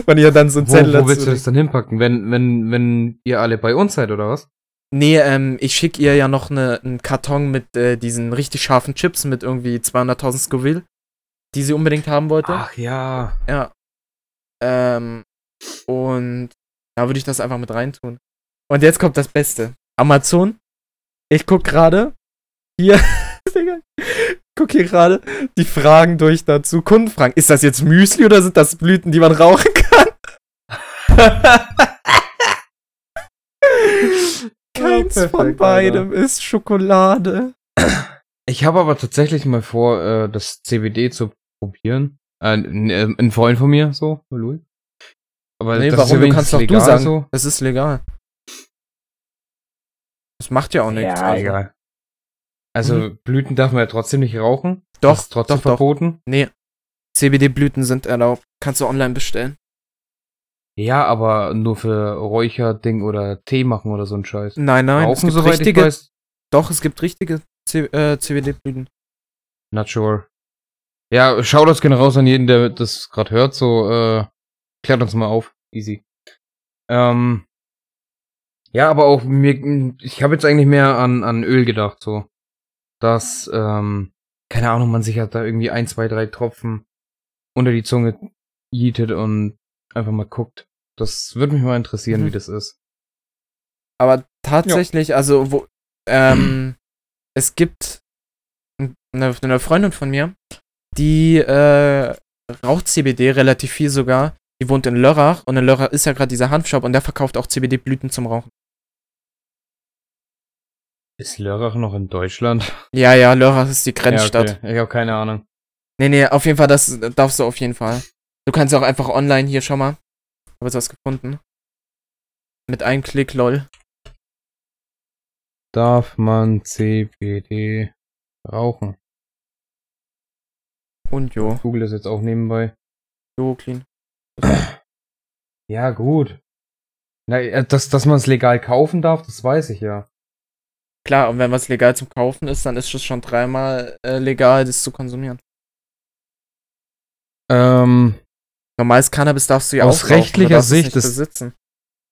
Und ihr dann so ein Zettel wo willst du dazu das dann hinpacken? Wenn, wenn, wenn ihr alle bei uns seid, oder was? Nee, ähm, ich schicke ihr ja noch eine, einen Karton mit äh, diesen richtig scharfen Chips mit irgendwie 200.000 Scoville, die sie unbedingt haben wollte. Ach ja. Ja. Ähm, und da würde ich das einfach mit reintun. Und jetzt kommt das Beste. Amazon. Ich guck gerade. Hier. Guck hier gerade die Fragen durch dazu. Kundenfragen. Ist das jetzt Müsli oder sind das Blüten, die man rauchen kann? Keins perfekt, von beidem ist Schokolade. Ich habe aber tatsächlich mal vor, äh, das CBD zu probieren. Äh, äh, ein Freund von mir, so, Louis. Aber Nee, warum? Du kannst doch du sagen. So. Das ist legal. Das macht ja auch nichts. Ja, also. egal. Also Blüten darf man ja trotzdem nicht rauchen. Doch, das ist trotzdem doch, doch. verboten. Nee. CBD-Blüten sind erlaubt. Kannst du online bestellen. Ja, aber nur für Räucherding oder Tee machen oder so ein Scheiß. Nein, nein. es Rauchen, gibt soweit richtige. Doch, es gibt richtige C äh, CBD-Blüten. Not sure. Ja, schau das gerne raus an jeden, der das gerade hört. So, äh, klärt uns mal auf. Easy. Ähm, ja, aber auch mir, ich habe jetzt eigentlich mehr an, an Öl gedacht, so. Dass, ähm, keine Ahnung, man sich halt da irgendwie ein, zwei, drei Tropfen unter die Zunge jietet und einfach mal guckt. Das würde mich mal interessieren, Mhm. wie das ist. Aber tatsächlich, also, wo, ähm, es gibt eine, eine Freundin von mir, die äh, raucht CBD relativ viel sogar. Die wohnt in Lörrach und in Lörrach ist ja gerade dieser Hanfshop und der verkauft auch CBD-Blüten zum Rauchen. Ist Lörrach noch in Deutschland? Ja, ja, Lörrach ist die Grenzstadt. Ja, okay. Ich habe keine Ahnung. Nee, nee, auf jeden Fall, das darfst du auf jeden Fall. Du kannst auch einfach online hier, schau mal. Hab jetzt was gefunden. Mit einem Klick, lol. Darf man CBD rauchen? Und jo, Google das jetzt auch nebenbei. jo, clean. Ja, gut. Na, äh, dass, dass man es legal kaufen darf, das weiß ich ja. Klar, und wenn was legal zum Kaufen ist, dann ist es schon dreimal äh, legal, das zu konsumieren. Ähm, Normales Cannabis darfst du ja Aus auch du rechtlicher Sicht ist-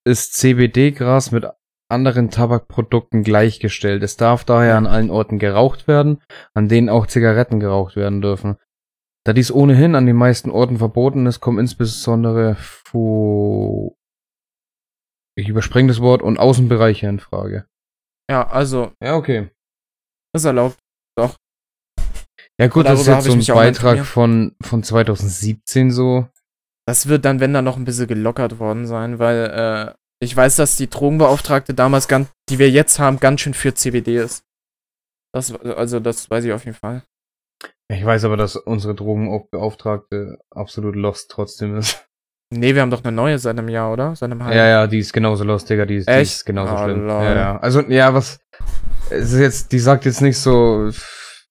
ist CBD-Gras mit anderen Tabakprodukten gleichgestellt. Es darf daher an allen Orten geraucht werden, an denen auch Zigaretten geraucht werden dürfen. Da dies ohnehin an den meisten Orten verboten ist, kommen insbesondere Fu ich überspringe das Wort und Außenbereiche in Frage. Ja, also, Ja, okay. ist erlaubt. Ja gut, das ist jetzt so ein Beitrag von, von 2017 so. Das wird dann, wenn dann noch ein bisschen gelockert worden sein, weil äh, ich weiß, dass die Drogenbeauftragte damals, ganz, die wir jetzt haben, ganz schön für CBD ist. Das, also, das weiß ich auf jeden Fall. Ich weiß aber, dass unsere Drogenbeauftragte absolut lost trotzdem ist. Nee, wir haben doch eine neue seit einem Jahr, oder? Seit einem halben Ja, ja, die ist genauso lost, Digga, die ist, die Echt? ist genauso Oh, schlimm. lol. Ja, ja. Also, ja, was, es ist jetzt, die sagt jetzt nicht so, pff,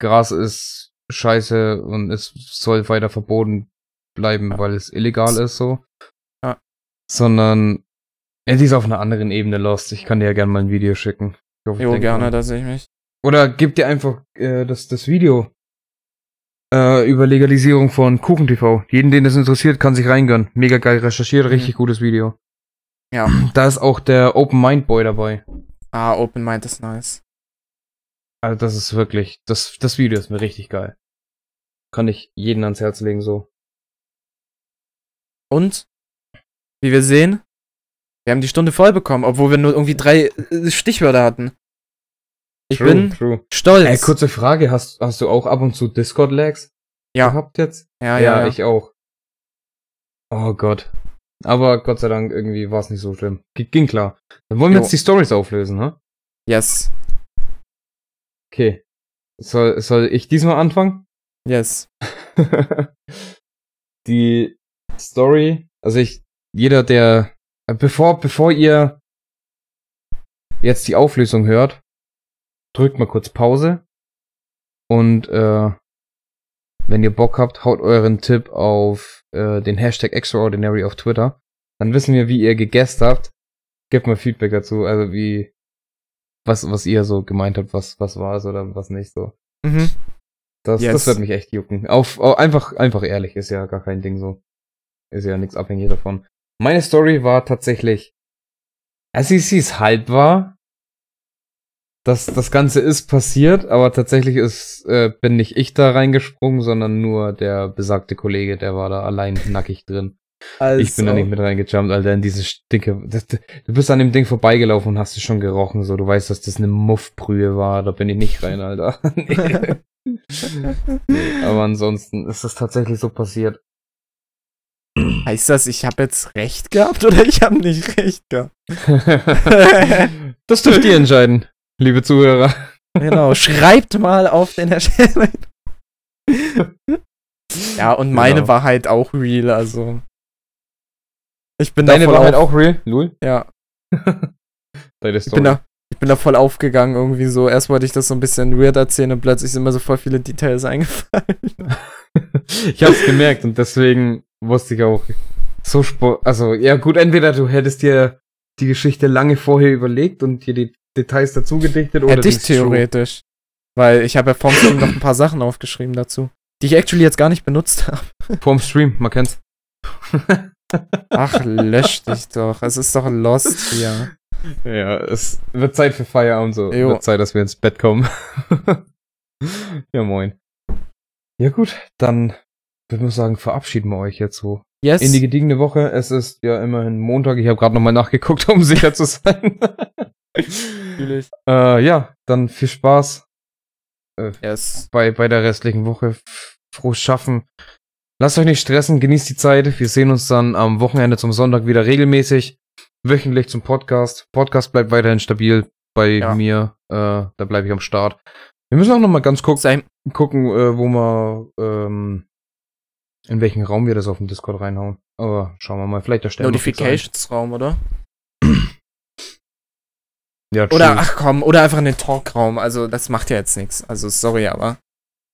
Gras ist scheiße und es soll weiter verboten bleiben, weil es illegal ist, so. Ja. Sondern, ja, die ist auf einer anderen Ebene lost. Ich kann dir ja gerne mal ein Video schicken. Ich hoffe, ich Jo, denk gerne, da sehe ich mich. Oder gib dir einfach äh, das, das Video äh, über Legalisierung von KuchenTV. Jeden, den das interessiert, kann sich reingönnen. Mega geil recherchiert, richtig gutes Video. Mhm. Ja. Da ist auch der Open Mind Boy dabei. Ah, Open Mind ist nice. Also das ist wirklich, das, das Video ist mir richtig geil. Kann ich jeden ans Herz legen so. Und, wie wir sehen, wir haben die Stunde voll bekommen, obwohl wir nur irgendwie drei äh, Stichwörter hatten. Ich bin true. stolz. Ey, kurze Frage, hast, hast du auch ab und zu Discord-Lags ja. gehabt jetzt? ja, ja, ja. ich auch. Oh Gott. Aber Gott sei Dank, irgendwie war es nicht so schlimm. G ging klar. Dann wollen wir Jo. jetzt die Stories auflösen, ne? Yes. Okay. Soll, soll ich diesmal anfangen? Yes. die Story, also ich, jeder, der, bevor, bevor ihr jetzt die Auflösung hört, drückt mal kurz Pause und äh, wenn ihr Bock habt, haut euren Tipp auf äh, den Hashtag Extraordinary auf Twitter. Dann wissen wir, wie ihr gegessen habt. Gebt mal Feedback dazu, also wie, was, was ihr so gemeint habt, was, was war es oder was nicht so. Mhm. Das, Yes. das wird mich echt jucken. Auf, au- einfach, einfach ehrlich, ist ja gar kein Ding so. Ist ja nichts abhängig davon. Meine Story war tatsächlich, als sie, sie ist halb wahr. Das, das Ganze ist passiert, aber tatsächlich ist, äh, bin nicht ich da reingesprungen, sondern nur der besagte Kollege, der war da allein nackig drin. Also, Ich bin da nicht mit reingejumpt, Alter, in diese Stinke. Das, du bist an dem Ding vorbeigelaufen und hast es schon gerochen, so. Du weißt, dass das eine Muffbrühe war. Da bin ich nicht rein, Alter. nee. nee, aber ansonsten ist das tatsächlich so passiert. Heißt das, ich habe jetzt recht gehabt oder ich habe nicht recht gehabt? das dürft ihr entscheiden, liebe Zuhörer. genau, schreibt mal auf den Hashtag. ja, und meine Genau. war halt auch real, also. Ich bin Deine da voll war halt auch real, Lul? Ja, Deine ich Story. bin, da, ich bin da voll aufgegangen irgendwie so. Erst wollte ich das so ein bisschen weird erzählen und plötzlich sind mir so voll viele Details eingefallen. ich hab's gemerkt und deswegen wusste ich auch so spo also ja gut, entweder du hättest dir die Geschichte lange vorher überlegt und dir die Details dazu gedichtet oder Hätte ich theoretisch. Weil ich habe ja vorm Stream noch ein paar Sachen aufgeschrieben dazu. Die ich actually jetzt gar nicht benutzt habe. Vorm Stream, man kennt's. Ach, lösch dich doch. Es ist doch lost hier. ja, es wird Zeit für Feierabend so. Jo. Wird Zeit, dass wir ins Bett kommen. ja, moin. Ja gut, dann würde ich sagen, verabschieden wir euch jetzt so Yes. in die gediegene Woche. Es ist ja immerhin Montag. Ich habe gerade nochmal nachgeguckt, um sicher zu sein. Natürlich. äh, ja, dann viel Spaß Yes. bei, bei der restlichen Woche. Frohes Schaffen. Lasst euch nicht stressen, genießt die Zeit. Wir sehen uns dann am Wochenende zum Sonntag wieder regelmäßig. Wöchentlich zum Podcast. Podcast bleibt weiterhin stabil bei Ja. mir. Äh, da bleibe ich am Start. Wir müssen auch noch mal ganz guck, Sein. gucken, äh, wo wir, ähm, in welchen Raum wir das auf dem Discord reinhauen. Aber schauen wir mal. Vielleicht erstellen wir. Notifications-Raum, oder? Ja, Oder, ach komm, oder einfach in den Talkraum. Also, das macht ja jetzt nichts. Also, sorry, aber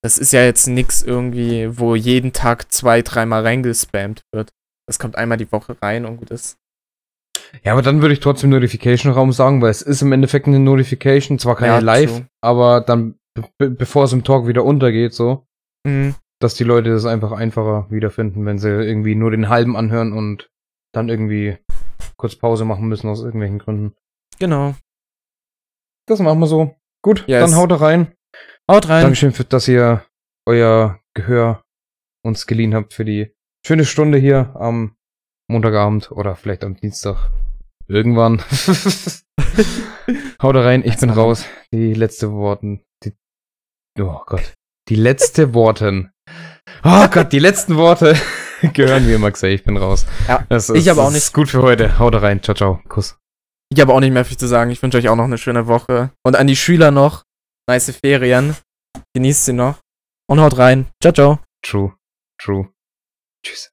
das ist ja jetzt nichts irgendwie, wo jeden Tag zwei, dreimal reingespammt wird. Das kommt einmal die Woche rein und gut ist. Ja, aber dann würde ich trotzdem Notification-Raum sagen, weil es ist im Endeffekt eine Notification, zwar keine Ja, live, true. aber dann, be bevor es im Talk wieder untergeht, so, Mhm. dass die Leute das einfach einfacher wiederfinden, wenn sie irgendwie nur den halben anhören und dann irgendwie kurz Pause machen müssen aus irgendwelchen Gründen. Genau. Das machen wir so. Gut, Yes. dann haut rein. Haut rein. Dankeschön, für, dass ihr euer Gehör uns geliehen habt für die schöne Stunde hier am Montagabend oder vielleicht am Dienstag. Irgendwann. Haut rein, ich bin raus. Die letzte Worten. Die, oh Gott. Die letzte Worten. Oh Gott, die letzten Worte gehören mir, Max. Ich bin raus. Ja, Das ich ist, aber auch das nicht- ist gut für heute. Haut rein. Ciao, ciao. Kuss. Ich habe auch nicht mehr viel zu sagen. Ich wünsche euch auch noch eine schöne Woche. Und an die Schüler noch, nice Ferien. Genießt sie noch. Und haut rein. Ciao, ciao. True. True. Tschüss.